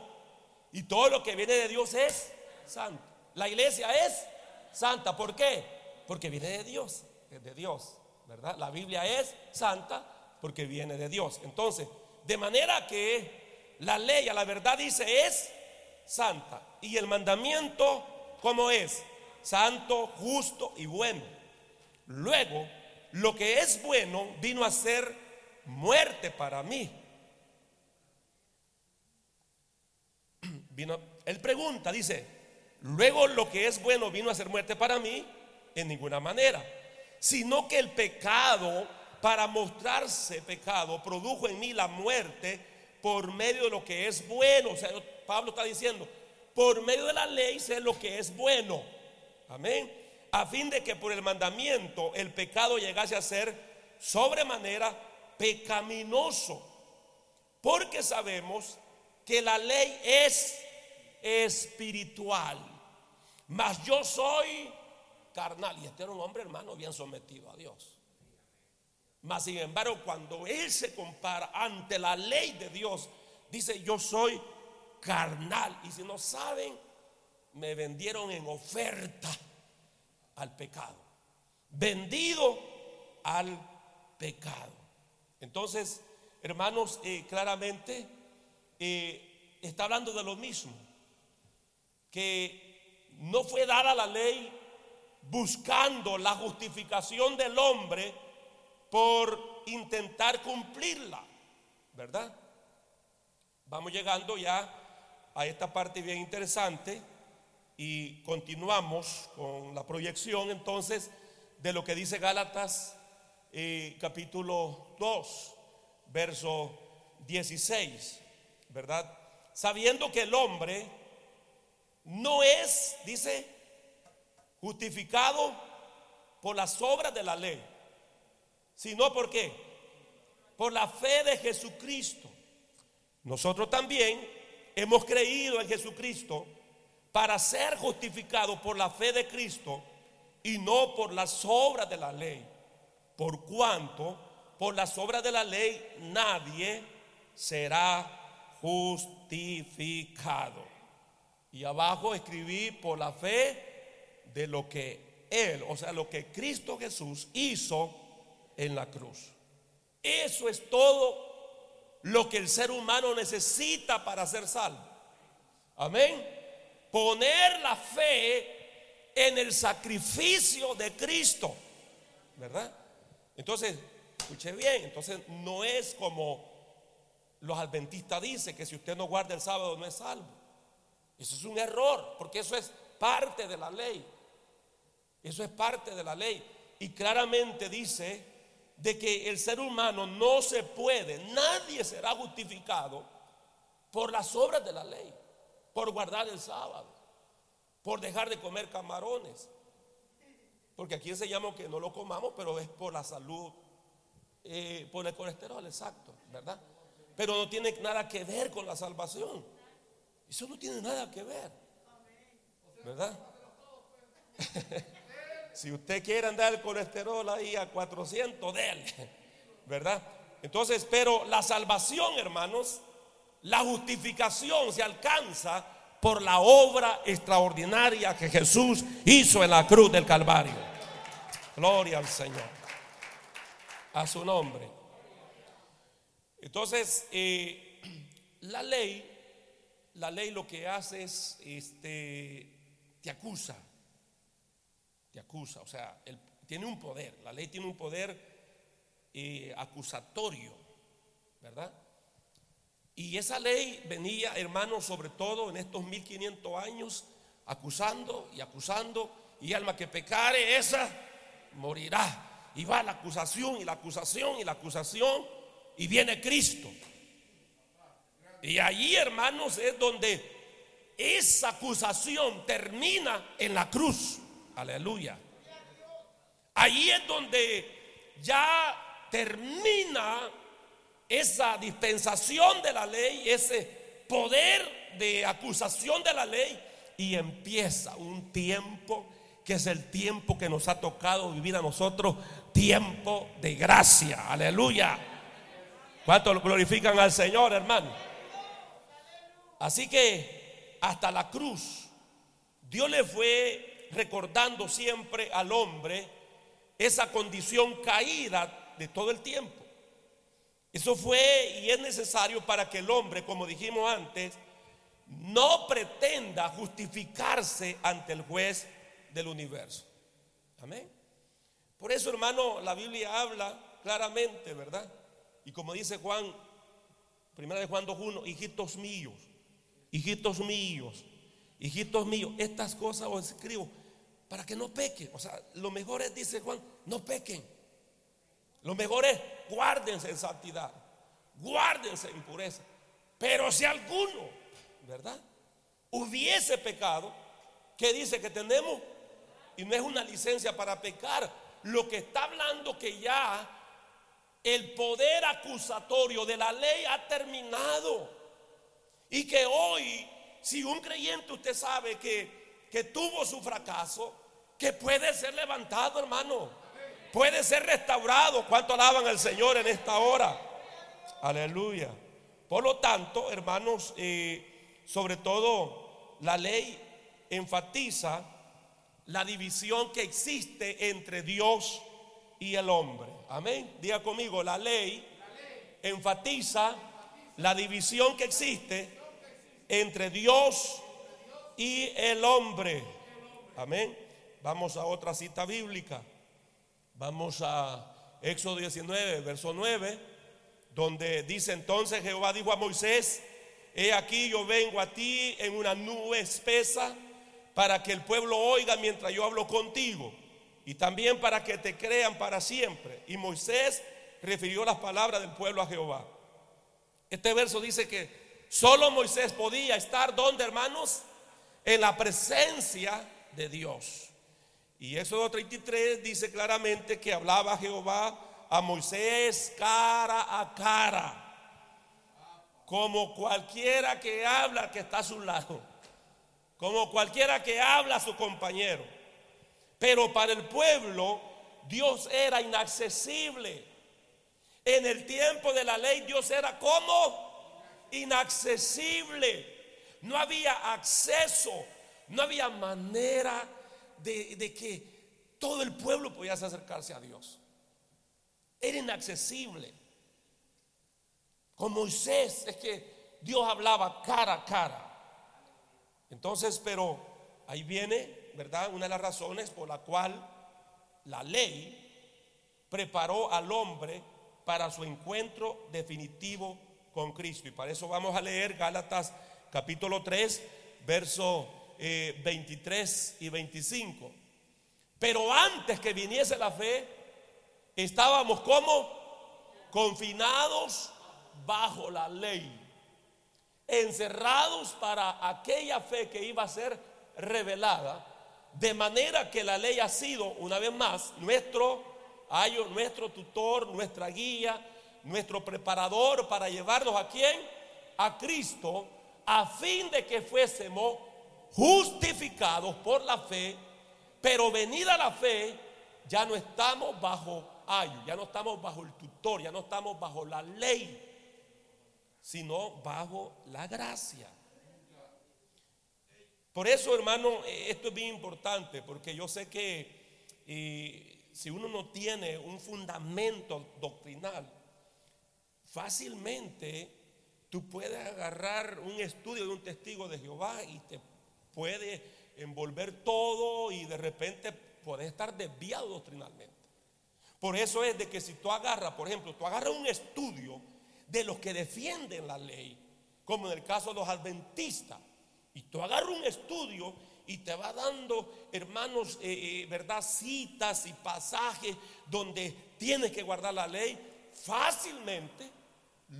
y todo lo que viene de Dios es santo. La iglesia es santa. ¿Por qué? Porque viene de Dios, es de Dios, ¿verdad? La Biblia es santa porque viene de Dios. Entonces, de manera que la ley a la verdad dice es santa. Y el mandamiento, ¿cómo es? Santo, justo y bueno. Luego, lo que es bueno vino a ser muerte para mí él pregunta, dice, luego lo que es bueno vino a ser muerte para mí, en ninguna manera, sino que el pecado, para mostrarse pecado, produjo en mí la muerte por medio de lo que es bueno. O sea, Pablo está diciendo, por medio de la ley sé lo que es bueno. Amén. A fin de que por el mandamiento el pecado llegase a ser sobremanera pecaminoso. Porque sabemos que la ley es espiritual. Mas yo soy carnal. Y este era un hombre hermano bien sometido a Dios. Mas sin embargo, cuando él se compara ante la ley de Dios, dice, yo soy carnal. Y si no saben, me vendieron en oferta al pecado. Vendido al pecado. Entonces, hermanos, eh, claramente eh, está hablando de lo mismo. Que no fue dada la ley buscando la justificación del hombre por intentar cumplirla, ¿verdad? Vamos llegando ya a esta parte bien interesante y continuamos con la proyección entonces de lo que dice Gálatas eh, capítulo 2, verso 16, ¿verdad? Sabiendo que el hombre no es, dice, justificado por las obras de la ley, sino por qué? Por la fe de Jesucristo. Nosotros también hemos creído en Jesucristo para ser justificados por la fe de Cristo y no por las obras de la ley. Por cuanto por las obras de la ley nadie será justificado. Y abajo escribí por la fe de lo que Él, o sea, lo que Cristo Jesús hizo en la cruz. Eso es todo lo que el ser humano necesita para ser salvo. Amén. Poner la fe en el sacrificio de Cristo. ¿Verdad? Entonces, escuche bien, entonces no es como los adventistas dicen que si usted no guarda el sábado no es salvo. Eso es un error, porque eso es parte de la ley. Eso es parte de la ley. Y claramente dice de que el ser humano no se puede, nadie será justificado por las obras de la ley, por guardar el sábado, por dejar de comer camarones. Porque aquí enseñamos que no lo comamos, pero es por la salud, eh, por el colesterol, exacto, ¿verdad? Pero no tiene nada que ver con la salvación. Eso no tiene nada que ver, ¿verdad? *laughs* Si usted quiere andar el colesterol ahí a 400, déle, ¿verdad? Entonces, pero la salvación, hermanos, la justificación se alcanza por la obra extraordinaria que Jesús hizo en la cruz del Calvario. Gloria al Señor. A su nombre. Entonces, eh, la ley, la ley lo que hace es, este, te acusa acusa, o sea, tiene un poder, la ley tiene un poder eh, acusatorio, ¿verdad? Y esa ley venía, hermanos, sobre todo en estos 1500 años, acusando y acusando, y alma que pecare, esa morirá. Y va la acusación y la acusación y la acusación, y viene Cristo. Y allí, hermanos, es donde esa acusación termina en la cruz. Aleluya. Ahí es donde ya termina esa dispensación de la ley, ese poder de acusación de la ley y empieza un tiempo que es el tiempo que nos ha tocado vivir a nosotros, tiempo de gracia. Aleluya. ¿Cuántos glorifican al Señor, hermano? Así que hasta la cruz, Dios le fue recordando siempre al hombre esa condición caída de todo el tiempo. Eso fue y es necesario para que el hombre, como dijimos antes, no pretenda justificarse ante el juez del universo. Amén. Por eso, hermano, la Biblia habla claramente, ¿verdad? Y como dice Juan, primera de Juan 2.1, hijitos míos, hijitos míos, hijitos míos, estas cosas os escribo para que no pequen. O sea, lo mejor es, dice Juan, no pequen. Lo mejor es guárdense en santidad, guárdense en pureza. Pero si alguno, ¿verdad? Hubiese pecado, ¿qué dice que tenemos? Y no es una licencia para pecar. Lo que está hablando que ya el poder acusatorio de la ley ha terminado. Y que hoy, si un creyente usted sabe que, que tuvo su fracaso, que puede ser levantado, hermano. Puede ser restaurado. ¿Cuánto alaban al Señor en esta hora? Aleluya. Por lo tanto, hermanos, eh, sobre todo la ley enfatiza la división que existe entre Dios y el hombre. Amén. Diga conmigo, la ley enfatiza la división que existe entre Dios y el hombre. Amén. Vamos a otra cita bíblica. Vamos a Éxodo 19, verso 9, donde dice entonces Jehová dijo a Moisés, he aquí yo vengo a ti en una nube espesa para que el pueblo oiga mientras yo hablo contigo y también para que te crean para siempre. Y Moisés refirió las palabras del pueblo a Jehová. Este verso dice que solo Moisés podía estar donde, hermanos, en la presencia de Dios. Y Éxodo 33 dice claramente que hablaba Jehová a Moisés cara a cara, como cualquiera que habla que está a su lado, como cualquiera que habla a su compañero. Pero para el pueblo Dios era inaccesible. En el tiempo de la ley Dios era como inaccesible. No había acceso, no había manera de, que todo el pueblo pudiese acercarse a Dios. Era inaccesible. Con Moisés es que Dios hablaba cara a cara. Entonces, pero ahí viene ¿verdad? Una de las razones por la cual la ley preparó al hombre para su encuentro definitivo con Cristo. Y para eso vamos a leer Gálatas capítulo 3, verso 23 eh, y 25. Pero antes que viniese la fe, estábamos como confinados bajo la ley, encerrados para aquella fe que iba a ser revelada de manera que la ley ha sido, una vez más, nuestro ayo, nuestro tutor, nuestra guía, nuestro preparador para llevarnos a quién? A Cristo, a fin de que fuésemos justificados por la fe, pero venida la fe, ya no estamos bajo ayo, ya no estamos bajo el tutor, ya no estamos bajo la ley, sino bajo la gracia. Por eso, hermano, eh, esto es bien importante, porque yo sé que eh, si uno no tiene un fundamento doctrinal, fácilmente tú puedes agarrar un estudio de un testigo de Jehová y te puede envolver todo y de repente puedes estar desviado doctrinalmente. Por eso es de que si tú agarras, por ejemplo, tú agarras un estudio de los que defienden la ley, como en el caso de los adventistas, y tú agarras un estudio y te va dando, hermanos, eh, eh, ¿verdad? Citas y pasajes donde tienes que guardar la ley. Fácilmente,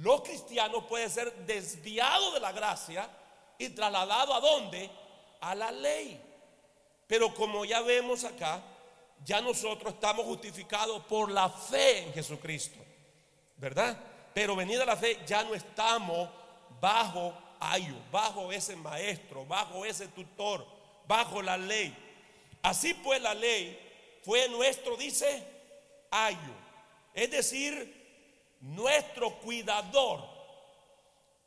los cristianos pueden ser desviados de la gracia y trasladados a dónde? A la ley. Pero como ya vemos acá, ya nosotros estamos justificados por la fe en Jesucristo, ¿verdad? Pero venida la fe, ya no estamos bajo ayo, bajo ese maestro, bajo ese tutor, bajo la ley. Así pues la ley fue nuestro, dice, ayo, es decir, nuestro cuidador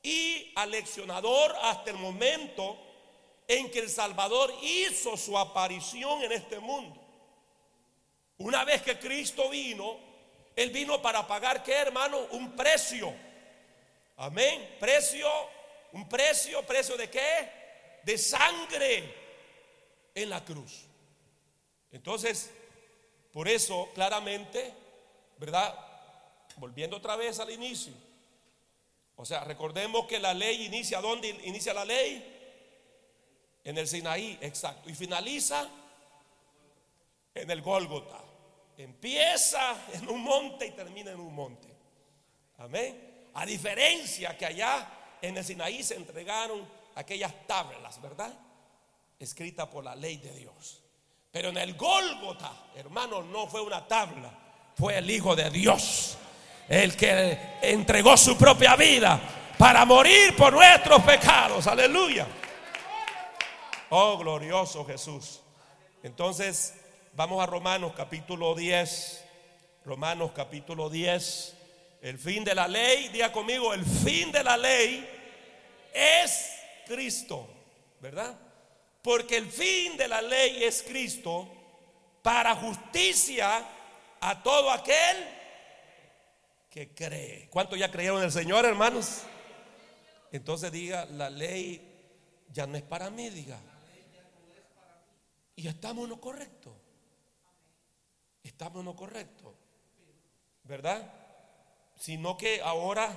y aleccionador hasta el momento en que el Salvador hizo su aparición en este mundo. Una vez que Cristo vino, Él vino para pagar, ¿qué hermano? Un precio. Amén. Precio un precio, precio de qué? De sangre en la cruz. Entonces, por eso claramente, ¿verdad? Volviendo otra vez al inicio. O sea, recordemos que la ley inicia, ¿dónde inicia la ley? En el Sinaí, exacto. Y finaliza en el Gólgota. Empieza en un monte y termina en un monte. Amén. A diferencia que allá en el Sinaí se entregaron aquellas tablas, ¿verdad? Escritas por la ley de Dios. Pero en el Gólgota, hermano, no fue una tabla, fue el Hijo de Dios, el que entregó su propia vida para morir por nuestros pecados. Aleluya. Oh, glorioso Jesús. Entonces, vamos a Romanos capítulo 10. Romanos capítulo 10. El fin de la ley, diga conmigo, el fin de la ley es Cristo, ¿verdad? Porque el fin de la ley es Cristo para justicia a todo aquel que cree. ¿Cuántos ya creyeron en el Señor, hermanos? Entonces diga, la ley ya no es para mí, diga. Y estamos en lo correcto. Estamos en lo correcto. ¿Verdad? Sino que ahora,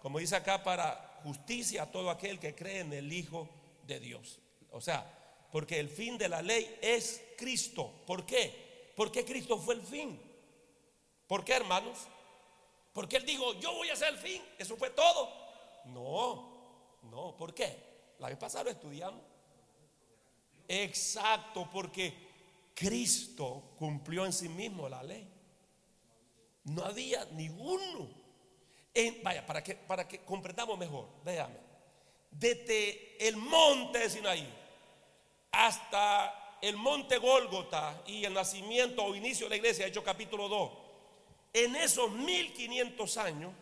como dice acá, para justicia a todo aquel que cree en el Hijo de Dios. O sea, porque el fin de la ley es Cristo. ¿Por qué? Porque Cristo fue el fin. ¿Por qué, hermanos? Porque Él dijo, yo voy a ser el fin. Eso fue todo. No, no, ¿por qué? La vez pasada lo estudiamos. Exacto, porque Cristo cumplió en sí mismo la ley. No había ninguno. Vaya, para que, para que comprendamos mejor, véame. Desde el monte de Sinaí hasta el monte Gólgota y el nacimiento o inicio de la iglesia, hecho capítulo 2, en esos 1500 años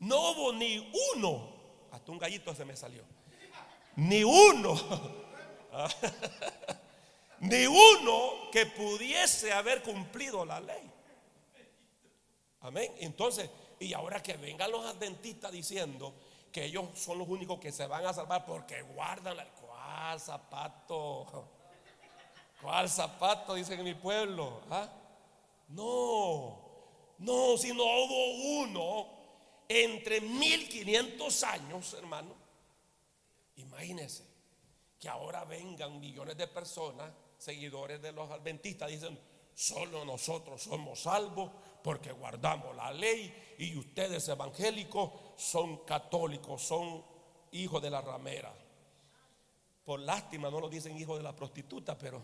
no hubo ni uno, hasta un gallito se me salió, ni uno, *laughs* *laughs* ni uno que pudiese haber cumplido la ley. Amén. Entonces, y ahora que vengan los adventistas diciendo que ellos son los únicos que se van a salvar porque guardan la ¿Cuál zapato? ¿Cuál zapato? Dicen en mi pueblo. ¿Ah? No, no, si no hubo uno entre 1500 años, hermano. Imagínense que ahora vengan millones de personas, seguidores de los adventistas, dicen, solo nosotros somos salvos porque guardamos la ley y ustedes evangélicos son católicos, son hijos de la ramera. Por lástima no lo dicen hijo de la prostituta, pero...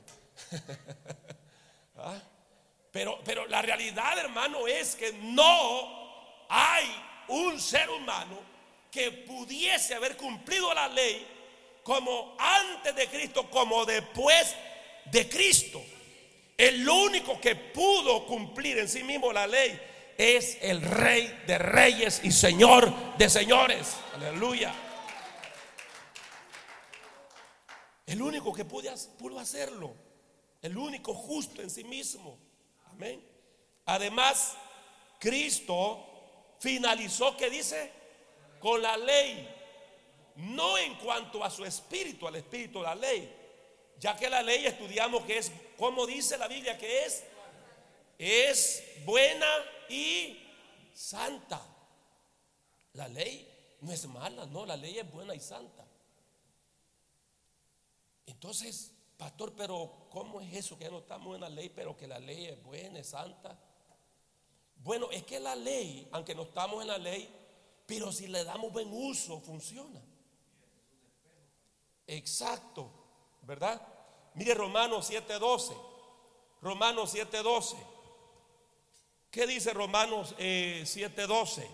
*laughs* ¿Ah? pero, pero la realidad, hermano, es que no hay un ser humano que pudiese haber cumplido la ley como antes de Cristo, como después de Cristo. El único que pudo cumplir en sí mismo la ley es el rey de reyes y señor de señores. Aleluya. El único que pudo hacerlo. El único justo en sí mismo. Amén. Además, Cristo finalizó, ¿qué dice? Con la ley. No en cuanto a su espíritu, al espíritu de la ley. Ya que la ley estudiamos que es, como dice la Biblia que es, es buena y santa. La ley no es mala, no, la ley es buena y santa. Entonces, pastor, pero ¿cómo es eso que ya no estamos en la ley, pero que la ley es buena, es santa? Bueno, es que la ley, aunque no estamos en la ley, pero si le damos buen uso, funciona. Exacto, ¿verdad? Mire Romanos 7:12. Romanos 7:12. ¿Qué dice Romanos 7:12? Eh,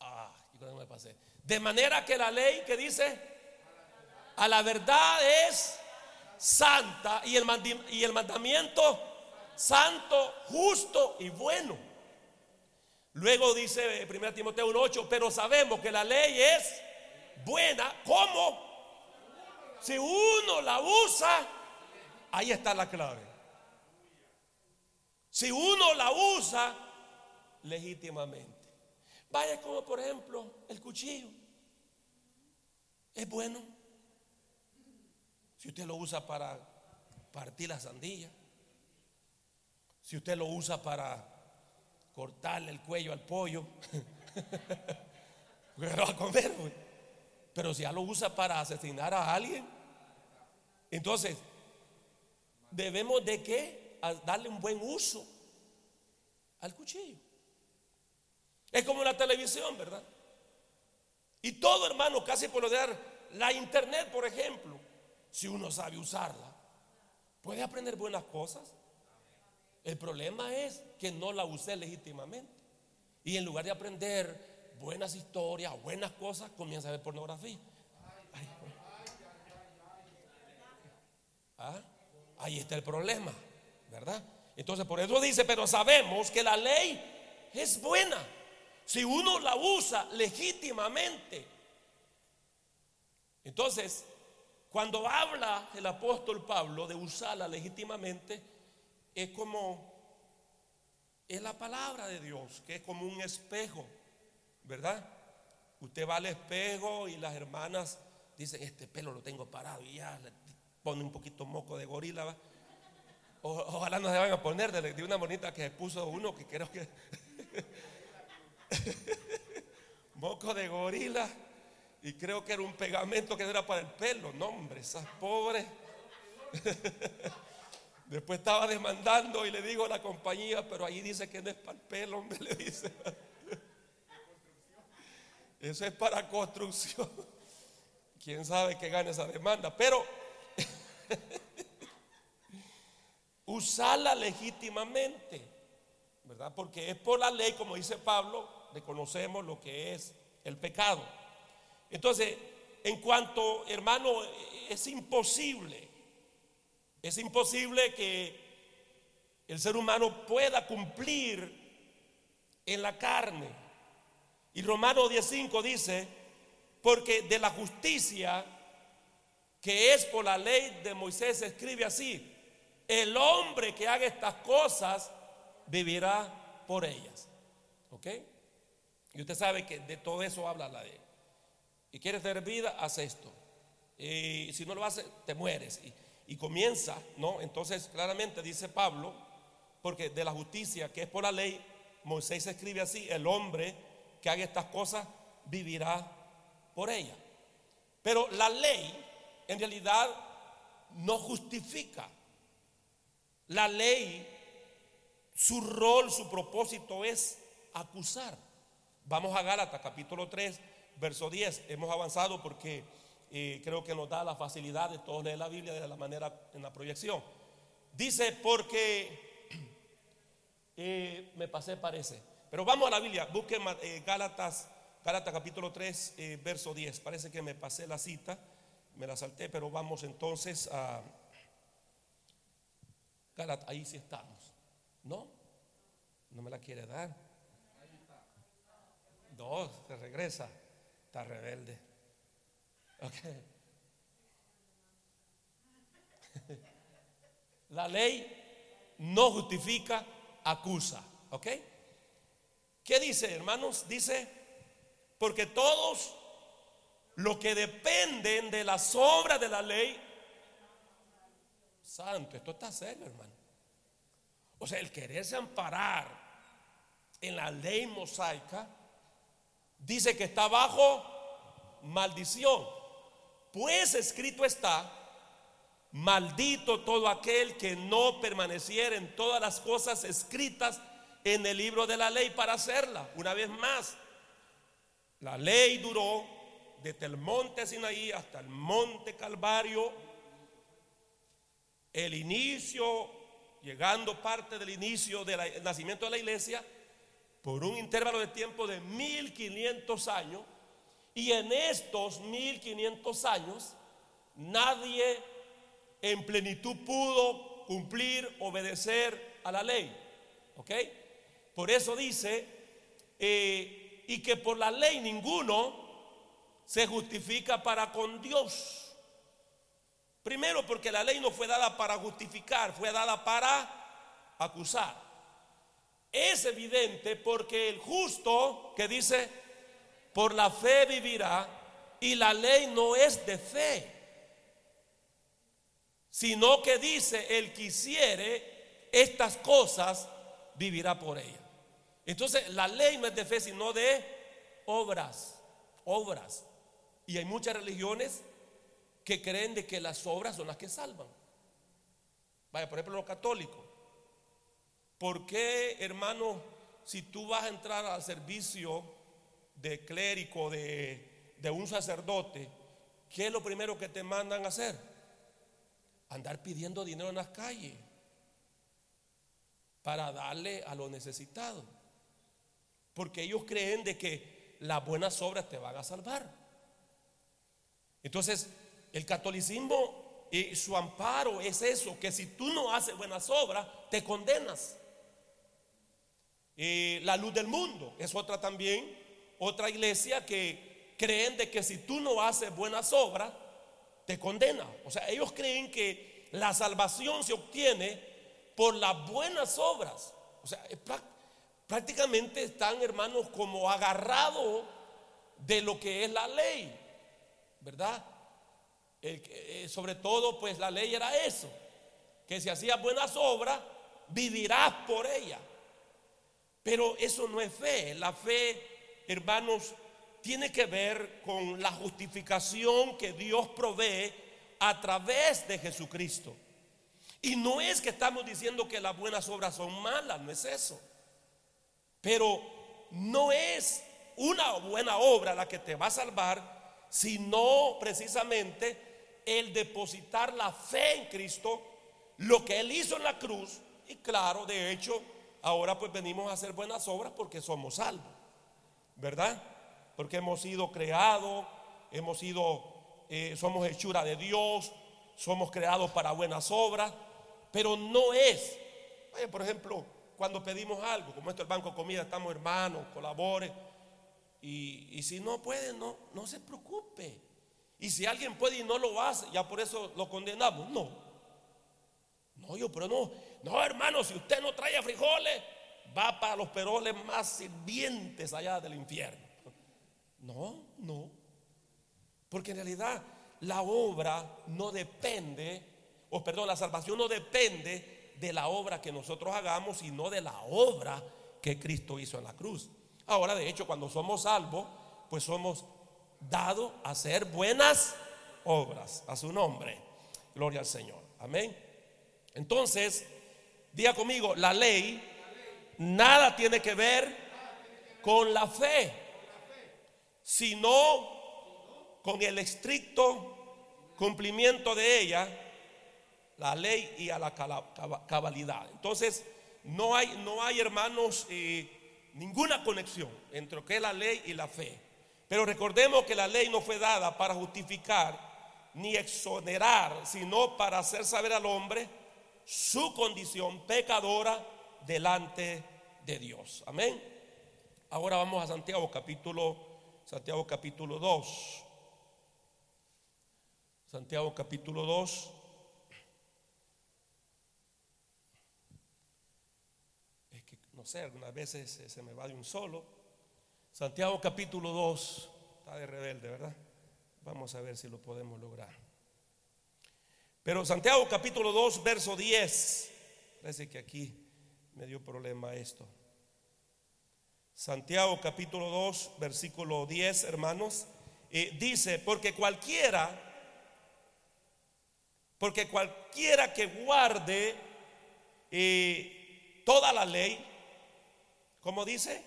ah, yo me pasé. De manera que la ley que dice a la verdad es santa y el, y el mandamiento santo, justo y bueno. Luego dice 1 Timoteo 1.8, pero sabemos que la ley es buena. ¿Cómo? Si uno la usa, ahí está la clave. Si uno la usa legítimamente. Vaya como por ejemplo el cuchillo. Es bueno. Si usted lo usa para partir la sandía, si usted lo usa para cortarle el cuello al pollo, *laughs* lo va a comer. Pero si ya lo usa para asesinar a alguien, entonces, debemos de qué? Darle un buen uso al cuchillo. Es como la televisión, ¿verdad? Y todo, hermano, casi por lo de dar la internet, por ejemplo, si uno sabe usarla, puede aprender buenas cosas. El problema es que no la usé legítimamente. Y en lugar de aprender buenas historias, buenas cosas, comienza a ver pornografía. ¿Ah? Ahí está el problema, ¿verdad? Entonces por eso dice, pero sabemos que la ley es buena si uno la usa legítimamente. Entonces, cuando habla el apóstol Pablo de usarla legítimamente, es como, es la palabra de Dios, que es como un espejo, ¿verdad? Usted va al espejo y las hermanas dicen, este pelo lo tengo parado y ya le pone un poquito moco de gorila. ojalá no se van a poner de, una bonita que puso uno que creo que... *laughs* moco de gorila y creo que era un pegamento que era para el pelo. No, hombre, esas pobres. *laughs* Después estaba demandando y le digo a la compañía, pero ahí dice que no es para el pelo, hombre, le dice. Eso es para construcción. *laughs* Quién sabe que gane esa demanda, pero *laughs* usarla legítimamente, ¿verdad? Porque es por la ley, como dice Pablo, reconocemos lo que es el pecado. Entonces, en cuanto, hermano, es imposible, es imposible que el ser humano pueda cumplir en la carne. Y Romano 10.5 dice, porque de la justicia que es por la ley de Moisés se escribe así, el hombre que haga estas cosas vivirá por ellas. ¿Ok? Y usted sabe que de todo eso habla la ley. Y quieres tener vida, haz esto. Y si no lo haces, te mueres. Y, comienza, ¿no? Entonces, claramente dice Pablo, porque de la justicia que es por la ley, Moisés escribe así: el hombre que haga estas cosas vivirá por ella. Pero la ley, en realidad, no justifica. La ley, su rol, su propósito es acusar. Vamos a Gálatas capítulo 3, verso 10. Hemos avanzado porque eh, creo que nos da la facilidad de todos leer la Biblia de la manera en la proyección. Dice porque *clears throat* eh, me pasé parece. Pero vamos a la Biblia, busquen eh, Gálatas, Gálatas capítulo 3, verso 10. Parece que me pasé la cita, me la salté, pero vamos entonces a Gálatas, ahí sí estamos. ¿No? No me la quiere dar. No, se regresa. Está rebelde. *laughs* La ley no justifica, acusa. ¿Ok? ¿Qué dice, hermanos? Dice, porque todos los que dependen de las obras de la ley, santo, esto está serio, hermano. O sea, el quererse amparar en la ley mosaica dice que está bajo maldición. Pues escrito está, maldito todo aquel que no permaneciera en todas las cosas escritas en el libro de la ley para hacerla. Una vez más, la ley duró desde el monte Sinaí hasta el monte Calvario. El inicio, llegando parte del inicio del nacimiento de la iglesia, por un intervalo de tiempo de 1500 años. Y en estos 1500 años, nadie en plenitud pudo cumplir, obedecer a la ley. ¿Ok? Por eso dice, eh, y que por la ley ninguno se justifica para con Dios. Primero porque la ley no fue dada para justificar, fue dada para acusar es evidente porque el justo que dice, por la fe vivirá, y la ley no es de fe, sino que dice, el que hiciere estas cosas, vivirá por ella. Entonces, la ley no es de fe, sino de obras, obras. Y hay muchas religiones que creen de que las obras son las que salvan. Vaya, por ejemplo, los católicos. ¿Por qué, hermano, si tú vas a entrar al servicio de clérigo, de, de un sacerdote, ¿qué es lo primero que te mandan a hacer? Andar pidiendo dinero en las calles para darle a los necesitados. Porque ellos creen de que las buenas obras te van a salvar. Entonces, el catolicismo y su amparo es eso, que si tú no haces buenas obras, te condenas. La luz del mundo es otra también, otra iglesia que creen de que si tú no haces buenas obras, te condena. O sea, ellos creen que la salvación se obtiene por las buenas obras. O sea, prácticamente están, hermanos, como agarrados de lo que es la ley, ¿verdad? Eh, sobre todo, pues la ley era eso, que si hacías buenas obras, vivirás por ella. Pero eso no es fe. La fe, hermanos, tiene que ver con la justificación que Dios provee a través de Jesucristo. Y no es que estamos diciendo que las buenas obras son malas, no es eso. Pero no es una buena obra la que te va a salvar, sino precisamente el depositar la fe en Cristo, lo que Él hizo en la cruz. Y claro, de hecho, ahora pues venimos a hacer buenas obras porque somos salvos, ¿verdad? Porque hemos sido creados, hemos sido, eh, somos hechura de Dios, somos creados para buenas obras, pero no es, por ejemplo, cuando pedimos algo, como esto el Banco de Comida, estamos hermanos, colabore, y, y si no puede, no, no se preocupe. Y si alguien puede y no lo hace, ya por eso lo condenamos. No. No, yo, pero no, no, hermano, si usted no trae frijoles, va para los peroles más sirvientes allá del infierno. No, no. Porque en realidad la obra no depende, o perdón, la salvación no depende de la obra que nosotros hagamos, sino de la obra que Cristo hizo en la cruz. Ahora, de hecho, cuando somos salvos, pues somos dados a hacer buenas obras a su nombre. Gloria al Señor. Amén. Entonces, Diga conmigo, la ley nada tiene que ver con la fe, sino con el estricto cumplimiento de ella, la ley y a la cabalidad. Entonces, no hay, no hay hermanos, eh, ninguna conexión entre lo que es la ley y la fe. Pero recordemos que la ley no fue dada para justificar ni exonerar, sino para hacer saber al hombre su condición pecadora delante de Dios. Amén. Ahora vamos a Santiago capítulo Santiago capítulo 2. Santiago capítulo 2. Es que no sé, algunas veces se me va de un solo. Santiago capítulo 2 está de rebelde, ¿verdad? Vamos a ver si lo podemos lograr. Pero Santiago capítulo 2, verso 10. Parece que aquí me dio problema esto. Santiago capítulo 2, versículo 10, hermanos. Eh, dice, porque cualquiera, porque cualquiera que guarde eh, toda la ley, como dice?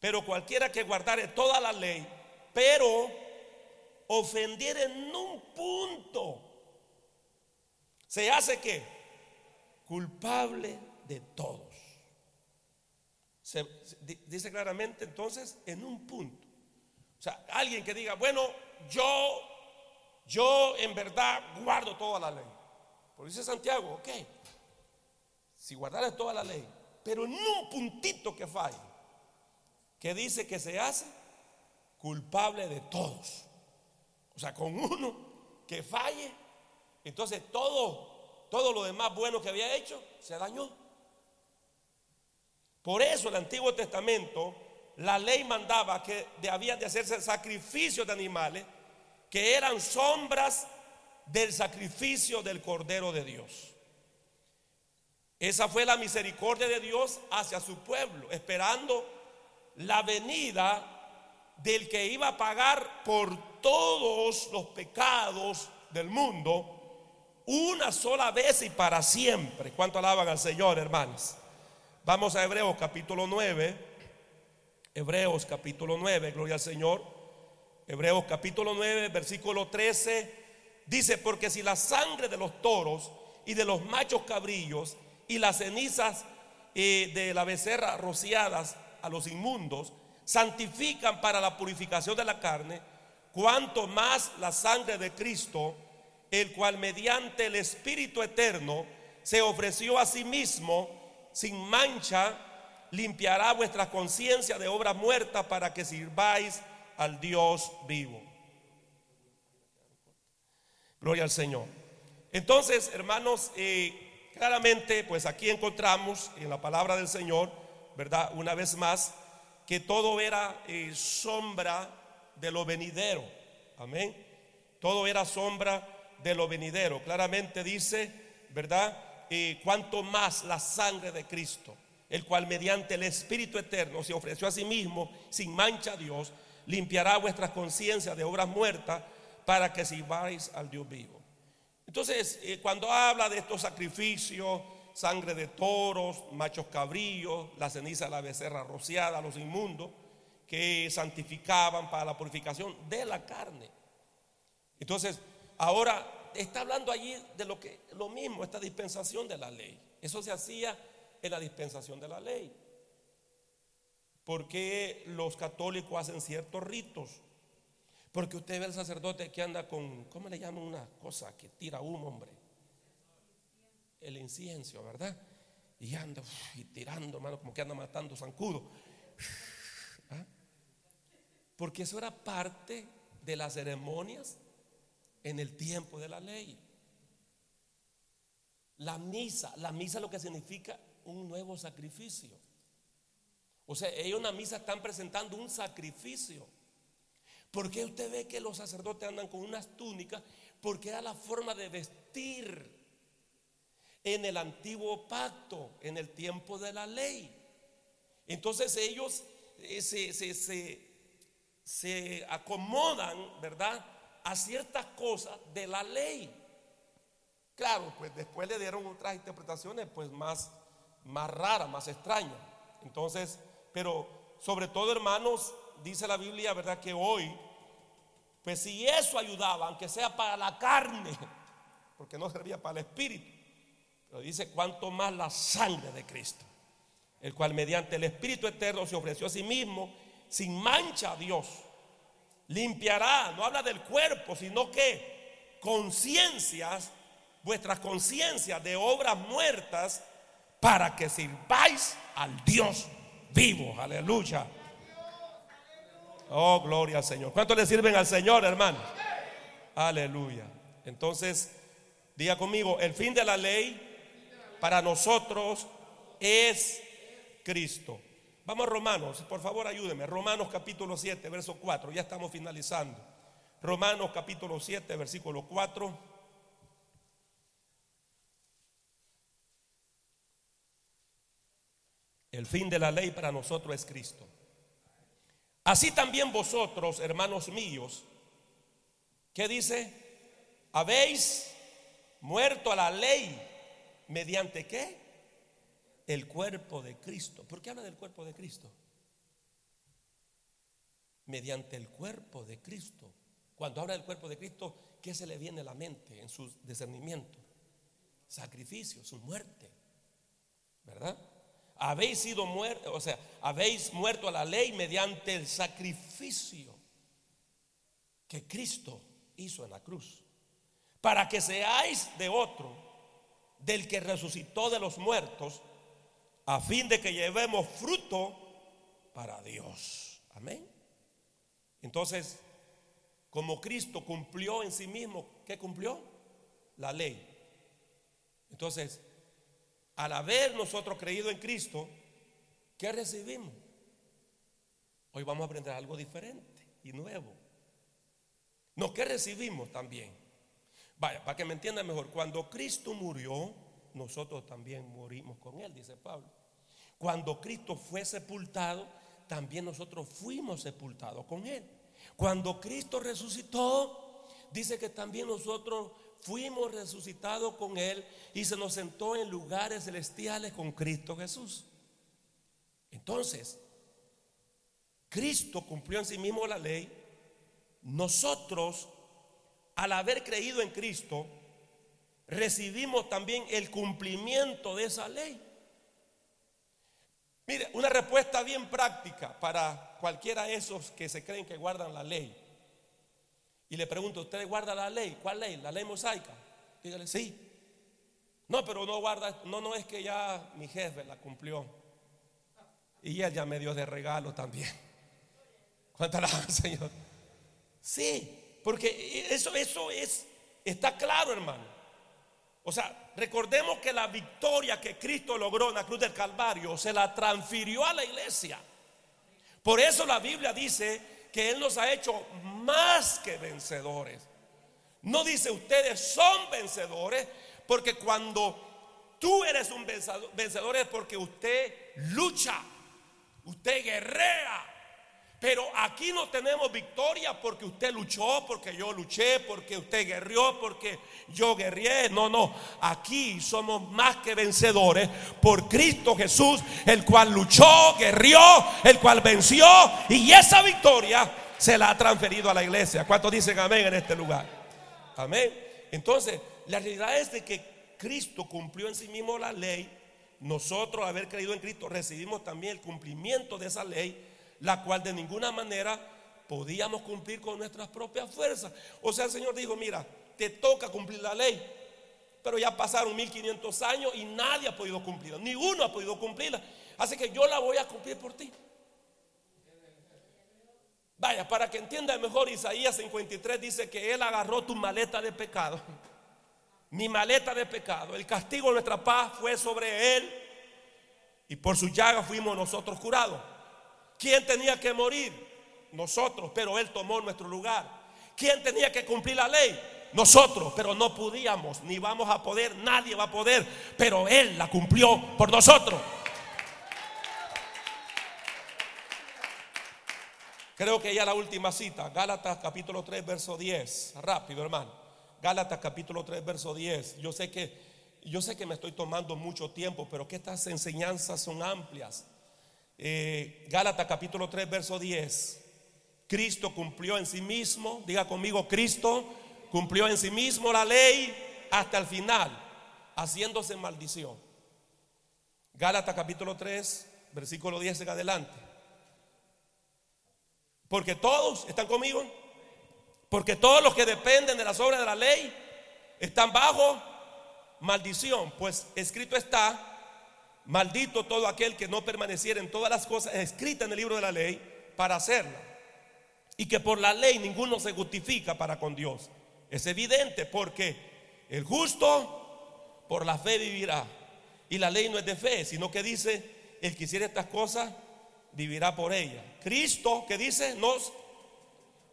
Pero cualquiera que guardare toda la ley, pero ofendiera en un punto, se hace que culpable de todos. Se, dice claramente entonces en un punto. O sea, alguien que diga, bueno, yo, yo en verdad guardo toda la ley. Porque dice Santiago, ok, si guardares toda la ley, pero en un puntito que falle, que dice que se hace culpable de todos. O sea, con uno que falle, entonces todo, todo lo demás bueno que había hecho se dañó. Por eso el Antiguo Testamento, la ley mandaba que había de hacerse sacrificios de animales que eran sombras del sacrificio del Cordero de Dios. Esa fue la misericordia de Dios hacia su pueblo, esperando la venida del que iba a pagar por todos los pecados del mundo una sola vez y para siempre. ¿Cuánto alaban al Señor, hermanos? Vamos a Hebreos capítulo 9. Hebreos capítulo 9, gloria al Señor. Hebreos capítulo 9, versículo 13. Dice, porque si la sangre de los toros y de los machos cabrillos y las cenizas eh, de la becerra rociadas a los inmundos santifican para la purificación de la carne, cuanto más la sangre de Cristo, el cual mediante el Espíritu Eterno se ofreció a sí mismo sin mancha, limpiará vuestra conciencia de obras muertas para que sirváis al Dios vivo. Gloria al Señor. Entonces, hermanos, eh, claramente, pues aquí encontramos en la palabra del Señor, ¿verdad? Una vez más, que todo era eh, sombra de lo venidero. Amén. Todo era sombra de lo venidero. Claramente dice, ¿verdad? Eh, cuanto más la sangre de Cristo, el cual mediante el Espíritu Eterno se ofreció a sí mismo sin mancha a Dios, limpiará vuestras conciencias de obras muertas para que sirváis al Dios vivo. Entonces, eh, cuando habla de estos sacrificios, sangre de toros, machos cabrillos, la ceniza de la becerra rociada, los inmundos, que santificaban para la purificación de la carne. Entonces, ahora está hablando allí de lo que lo mismo, esta dispensación de la ley. Eso se hacía en la dispensación de la ley. Porque los católicos hacen ciertos ritos. Porque usted ve al sacerdote que anda con, ¿cómo le llaman una cosa que tira humo, hombre? El incienso, ¿verdad? Y anda y tirando, hermano, como que anda matando zancudo. ¿Ah? Porque eso era parte de las ceremonias en el tiempo de la ley. La misa, la misa lo que significa un nuevo sacrificio. O sea, ellos en una misa están presentando un sacrificio. ¿Por qué usted ve que los sacerdotes andan con unas túnicas? Porque era la forma de vestir en el antiguo pacto, en el tiempo de la ley. Entonces ellos eh, se, acomodan, ¿verdad? A ciertas cosas de la ley. Claro, pues después le dieron otras interpretaciones pues más, más raras, más extrañas. Entonces, pero sobre todo hermanos, dice la Biblia, ¿verdad? Que hoy pues si eso ayudaba, aunque sea para la carne, porque no servía para el espíritu, pero dice cuanto más la sangre de Cristo, el cual mediante el Espíritu Eterno se ofreció a sí mismo sin mancha a Dios, limpiará, no habla del cuerpo, sino que conciencias, vuestras conciencias de obras muertas, para que sirváis al Dios vivo, aleluya. Oh, gloria al Señor. ¿Cuánto le sirven al Señor, hermano? Aleluya. Entonces, diga conmigo, el fin de la ley para nosotros es Cristo. Vamos a Romanos, por favor ayúdeme. Romanos capítulo 7, verso 4. Ya estamos finalizando. Romanos capítulo 7, versículo 4. El fin de la ley para nosotros es Cristo. Así también vosotros, hermanos míos, ¿qué dice? Habéis muerto a la ley mediante qué? El cuerpo de Cristo. ¿Por qué habla del cuerpo de Cristo? Mediante el cuerpo de Cristo. Cuando habla del cuerpo de Cristo, ¿qué se le viene a la mente en su discernimiento? Sacrificio, su muerte. ¿Verdad? Habéis sido muertos, o sea, habéis muerto a la ley mediante el sacrificio que Cristo hizo en la cruz, para que seáis de otro, del que resucitó de los muertos, a fin de que llevemos fruto para Dios. Amén. Entonces, como Cristo cumplió en sí mismo, ¿qué cumplió? La ley. Entonces, al haber nosotros creído en Cristo, ¿qué recibimos? Hoy vamos a aprender algo diferente y nuevo. No, ¿qué recibimos también? Vaya, para que me entiendan mejor, cuando Cristo murió, nosotros también morimos con Él, dice Pablo. Cuando Cristo fue sepultado, también nosotros fuimos sepultados con Él. Cuando Cristo resucitó, dice que también nosotros fuimos resucitados con Él y se nos sentó en lugares celestiales con Cristo Jesús. Entonces, Cristo cumplió en sí mismo la ley. Nosotros, al haber creído en Cristo, recibimos también el cumplimiento de esa ley. Mire, una respuesta bien práctica para cualquiera de esos que se creen que guardan la ley. Y le pregunto, ¿usted guarda la ley? ¿Cuál ley? ¿La ley mosaica? Dígale, sí. No, pero no guarda, no, no es que ya mi jefe la cumplió. Y él ya me dio de regalo también. ¿Cuánta Señor? Sí, porque eso, eso es, está claro, hermano. O sea, recordemos que la victoria que Cristo logró en la cruz del Calvario se la transfirió a la iglesia. Por eso la Biblia dice que Él nos ha hecho más que vencedores. No dice ustedes son vencedores, porque cuando tú eres un vencedor es porque usted lucha, usted guerrea, pero aquí no tenemos victoria porque usted luchó, porque yo luché, porque usted guerrió, porque yo guerrié. No, no. Aquí somos más que vencedores por Cristo Jesús, el cual luchó, guerrió, el cual venció. Y esa victoria se la ha transferido a la iglesia. ¿Cuántos dicen amén en este lugar? Amén. Entonces, la realidad es de que Cristo cumplió en sí mismo la ley. Nosotros, haber creído en Cristo, recibimos también el cumplimiento de esa ley la cual de ninguna manera podíamos cumplir con nuestras propias fuerzas. O sea, el Señor dijo, mira, te toca cumplir la ley. Pero ya pasaron 1500 años y nadie ha podido cumplirla. Ni uno ha podido cumplirla. Así que yo la voy a cumplir por ti. Vaya, para que entienda mejor, Isaías 53 dice que Él agarró tu maleta de pecado. Mi maleta de pecado. El castigo de nuestra paz fue sobre Él. Y por su llaga fuimos nosotros curados. ¿Quién tenía que morir? Nosotros, pero Él tomó nuestro lugar. ¿Quién tenía que cumplir la ley? Nosotros, pero no podíamos, ni vamos a poder, nadie va a poder, pero Él la cumplió por nosotros. Creo que ya la última cita, Gálatas capítulo 3, verso 10. Rápido, hermano. Gálatas capítulo 3, verso 10. Yo sé que yo sé que me estoy tomando mucho tiempo, pero que estas enseñanzas son amplias. Eh, Gálatas capítulo 3, verso 10. Cristo cumplió en sí mismo, diga conmigo, Cristo cumplió en sí mismo la ley hasta el final, haciéndose maldición. Gálatas capítulo 3, versículo 10 en adelante. Porque todos, ¿están conmigo? Porque todos los que dependen de las obras de la ley están bajo maldición, pues escrito está, Maldito todo aquel que no permaneciera en todas las cosas escritas en el libro de la ley para hacerla. Y que por la ley ninguno se justifica para con Dios. Es evidente porque el justo por la fe vivirá. Y la ley no es de fe, sino que dice, el que hiciera estas cosas vivirá por ella. Cristo, que dice, nos,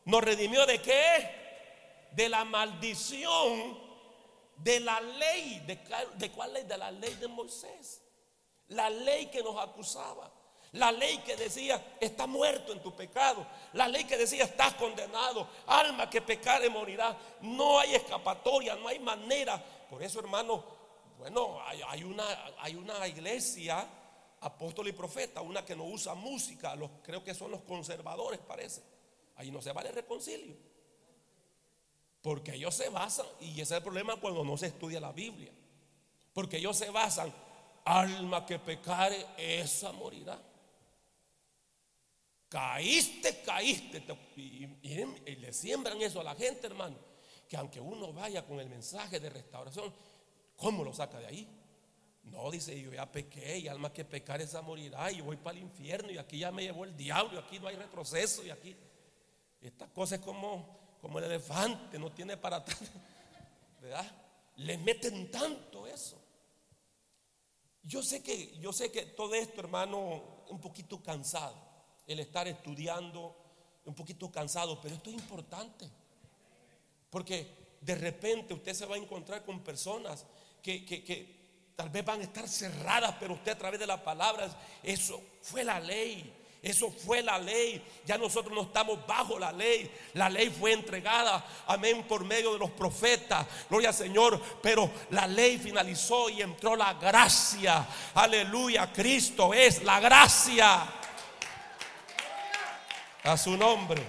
nos redimió de qué? De la maldición de la ley. ¿De, ¿De cuál ley? De la ley de Moisés. La ley que nos acusaba. La ley que decía, está muerto en tu pecado. La ley que decía, estás condenado. Alma que pecare morirá. No hay escapatoria, no hay manera. Por eso, hermano, bueno, hay, una, hay una iglesia, apóstol y profeta, una que no usa música. Los, creo que son los conservadores, parece. Ahí no se vale reconcilio. Porque ellos se basan, y ese es el problema cuando no se estudia la Biblia. Porque ellos se basan alma que pecare, esa morirá. Caíste, caíste. Y, le siembran eso a la gente, hermano. Que aunque uno vaya con el mensaje de restauración, ¿cómo lo saca de ahí? No, dice, yo ya pequé y alma que pecar esa morirá y voy para el infierno y aquí ya me llevó el diablo y aquí no hay retroceso y aquí esta cosa es como, como el elefante, no tiene para *laughs* atrás, ¿verdad? Le meten tanto eso. Yo sé que, yo sé que todo esto, hermano, un poquito cansado, el estar estudiando, un poquito cansado, pero esto es importante. Porque de repente usted se va a encontrar con personas que, que tal vez van a estar cerradas, pero usted a través de las palabras, eso fue la ley. Eso fue la ley. Ya nosotros no estamos bajo la ley. La ley fue entregada, amén, por medio de los profetas. Gloria al Señor. Pero la ley finalizó y entró la gracia. Aleluya. Cristo es la gracia. A su nombre.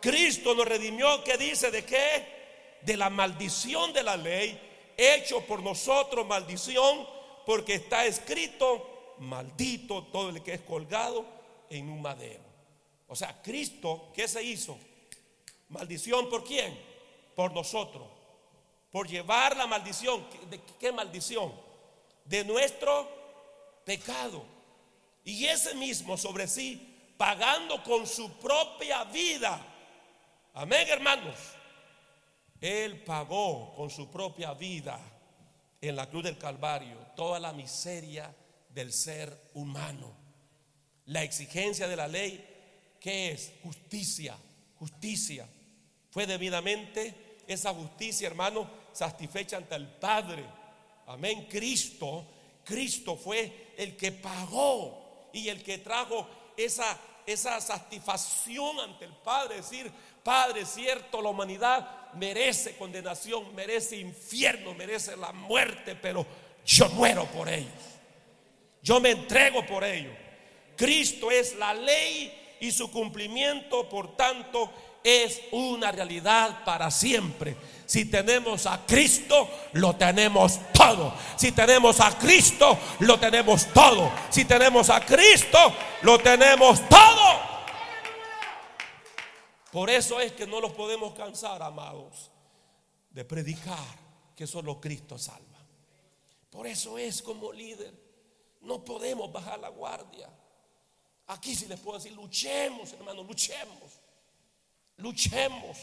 Cristo nos redimió. ¿Qué dice? ¿De qué? De la maldición de la ley. Hecho por nosotros maldición. Porque está escrito, maldito todo el que es colgado en un madero. O sea, Cristo, ¿qué se hizo? Maldición por quién? Por nosotros. Por llevar la maldición. ¿De qué maldición? De nuestro pecado. Y ese mismo sobre sí, pagando con su propia vida. Amén, hermanos. Él pagó con su propia vida en la cruz del Calvario toda la miseria del ser humano. La exigencia de la ley, ¿qué es? Justicia, justicia. Fue debidamente esa justicia, hermano, satisfecha ante el Padre. Amén. Cristo, Cristo fue el que pagó y el que trajo esa, esa satisfacción ante el Padre. Es decir, Padre, cierto, la humanidad merece condenación, merece infierno, merece la muerte, pero yo muero por ellos. Yo me entrego por ellos. Cristo es la ley y su cumplimiento, por tanto, es una realidad para siempre. Si tenemos a Cristo, lo tenemos todo. Si tenemos a Cristo, lo tenemos todo. Si tenemos a Cristo, lo tenemos todo. Por eso es que no los podemos cansar, amados, de predicar que solo Cristo salva. Por eso es como líder, no podemos bajar la guardia. Aquí sí les puedo decir, luchemos, hermano, luchemos. Luchemos,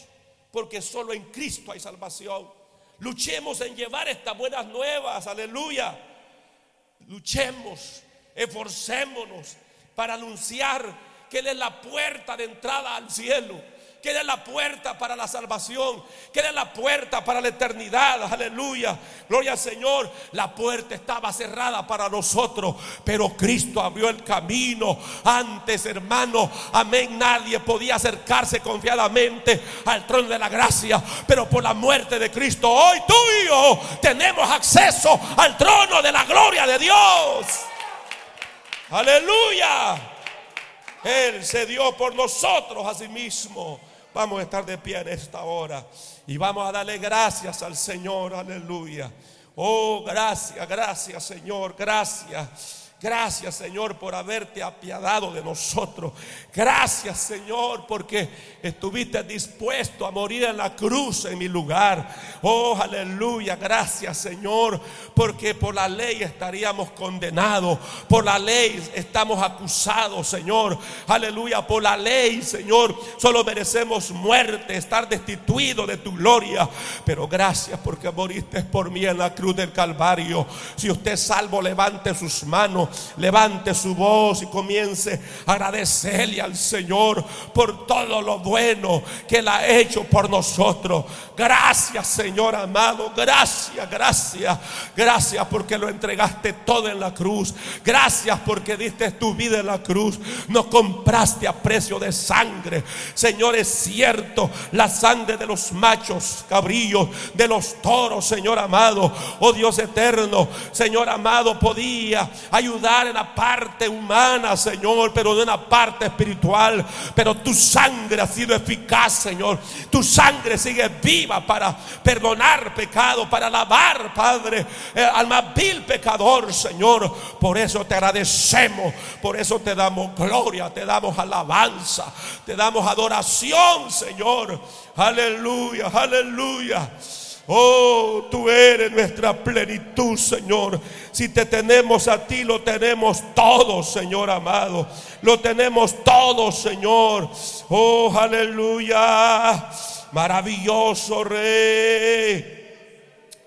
porque solo en Cristo hay salvación. Luchemos en llevar estas buenas nuevas, aleluya. Luchemos, esforcémonos para anunciar que Él es la puerta de entrada al cielo que era la puerta para la salvación, que era la puerta para la eternidad. Aleluya. Gloria al Señor. La puerta estaba cerrada para nosotros, pero Cristo abrió el camino. Antes, hermano, amén, nadie podía acercarse confiadamente al trono de la gracia, pero por la muerte de Cristo, hoy tú y yo tenemos acceso al trono de la gloria de Dios. Aleluya. Él se dio por nosotros a sí mismo. Vamos a estar de pie en esta hora y vamos a darle gracias al Señor. Aleluya. Oh, gracias, gracias Señor, gracias. Gracias Señor por haberte apiadado de nosotros. Gracias Señor porque estuviste dispuesto a morir en la cruz en mi lugar. Oh, aleluya. Gracias Señor porque por la ley estaríamos condenados. Por la ley estamos acusados Señor. Aleluya. Por la ley Señor solo merecemos muerte, estar destituidos de tu gloria. Pero gracias porque moriste por mí en la cruz del Calvario. Si usted es salvo, levante sus manos levante su voz y comience a agradecerle al Señor por todo lo bueno que Él ha hecho por nosotros. Gracias, Señor amado. Gracias, gracias. Gracias porque lo entregaste todo en la cruz. Gracias porque diste tu vida en la cruz. Nos compraste a precio de sangre. Señor, es cierto, la sangre de los machos cabrillos, de los toros, Señor amado. Oh Dios eterno, Señor amado, podía ayudar en la parte humana, Señor, pero de una parte espiritual. Pero tu sangre ha sido eficaz, Señor. Tu sangre sigue viva para perdonar pecado, para lavar, Padre, eh, al más vil pecador, Señor. Por eso te agradecemos, por eso te damos gloria, te damos alabanza, te damos adoración, Señor. Aleluya, aleluya. Oh, tú eres nuestra plenitud, Señor. Si te tenemos a ti, lo tenemos todo, Señor amado. Lo tenemos todo, Señor. Oh, aleluya. Maravilloso Rey.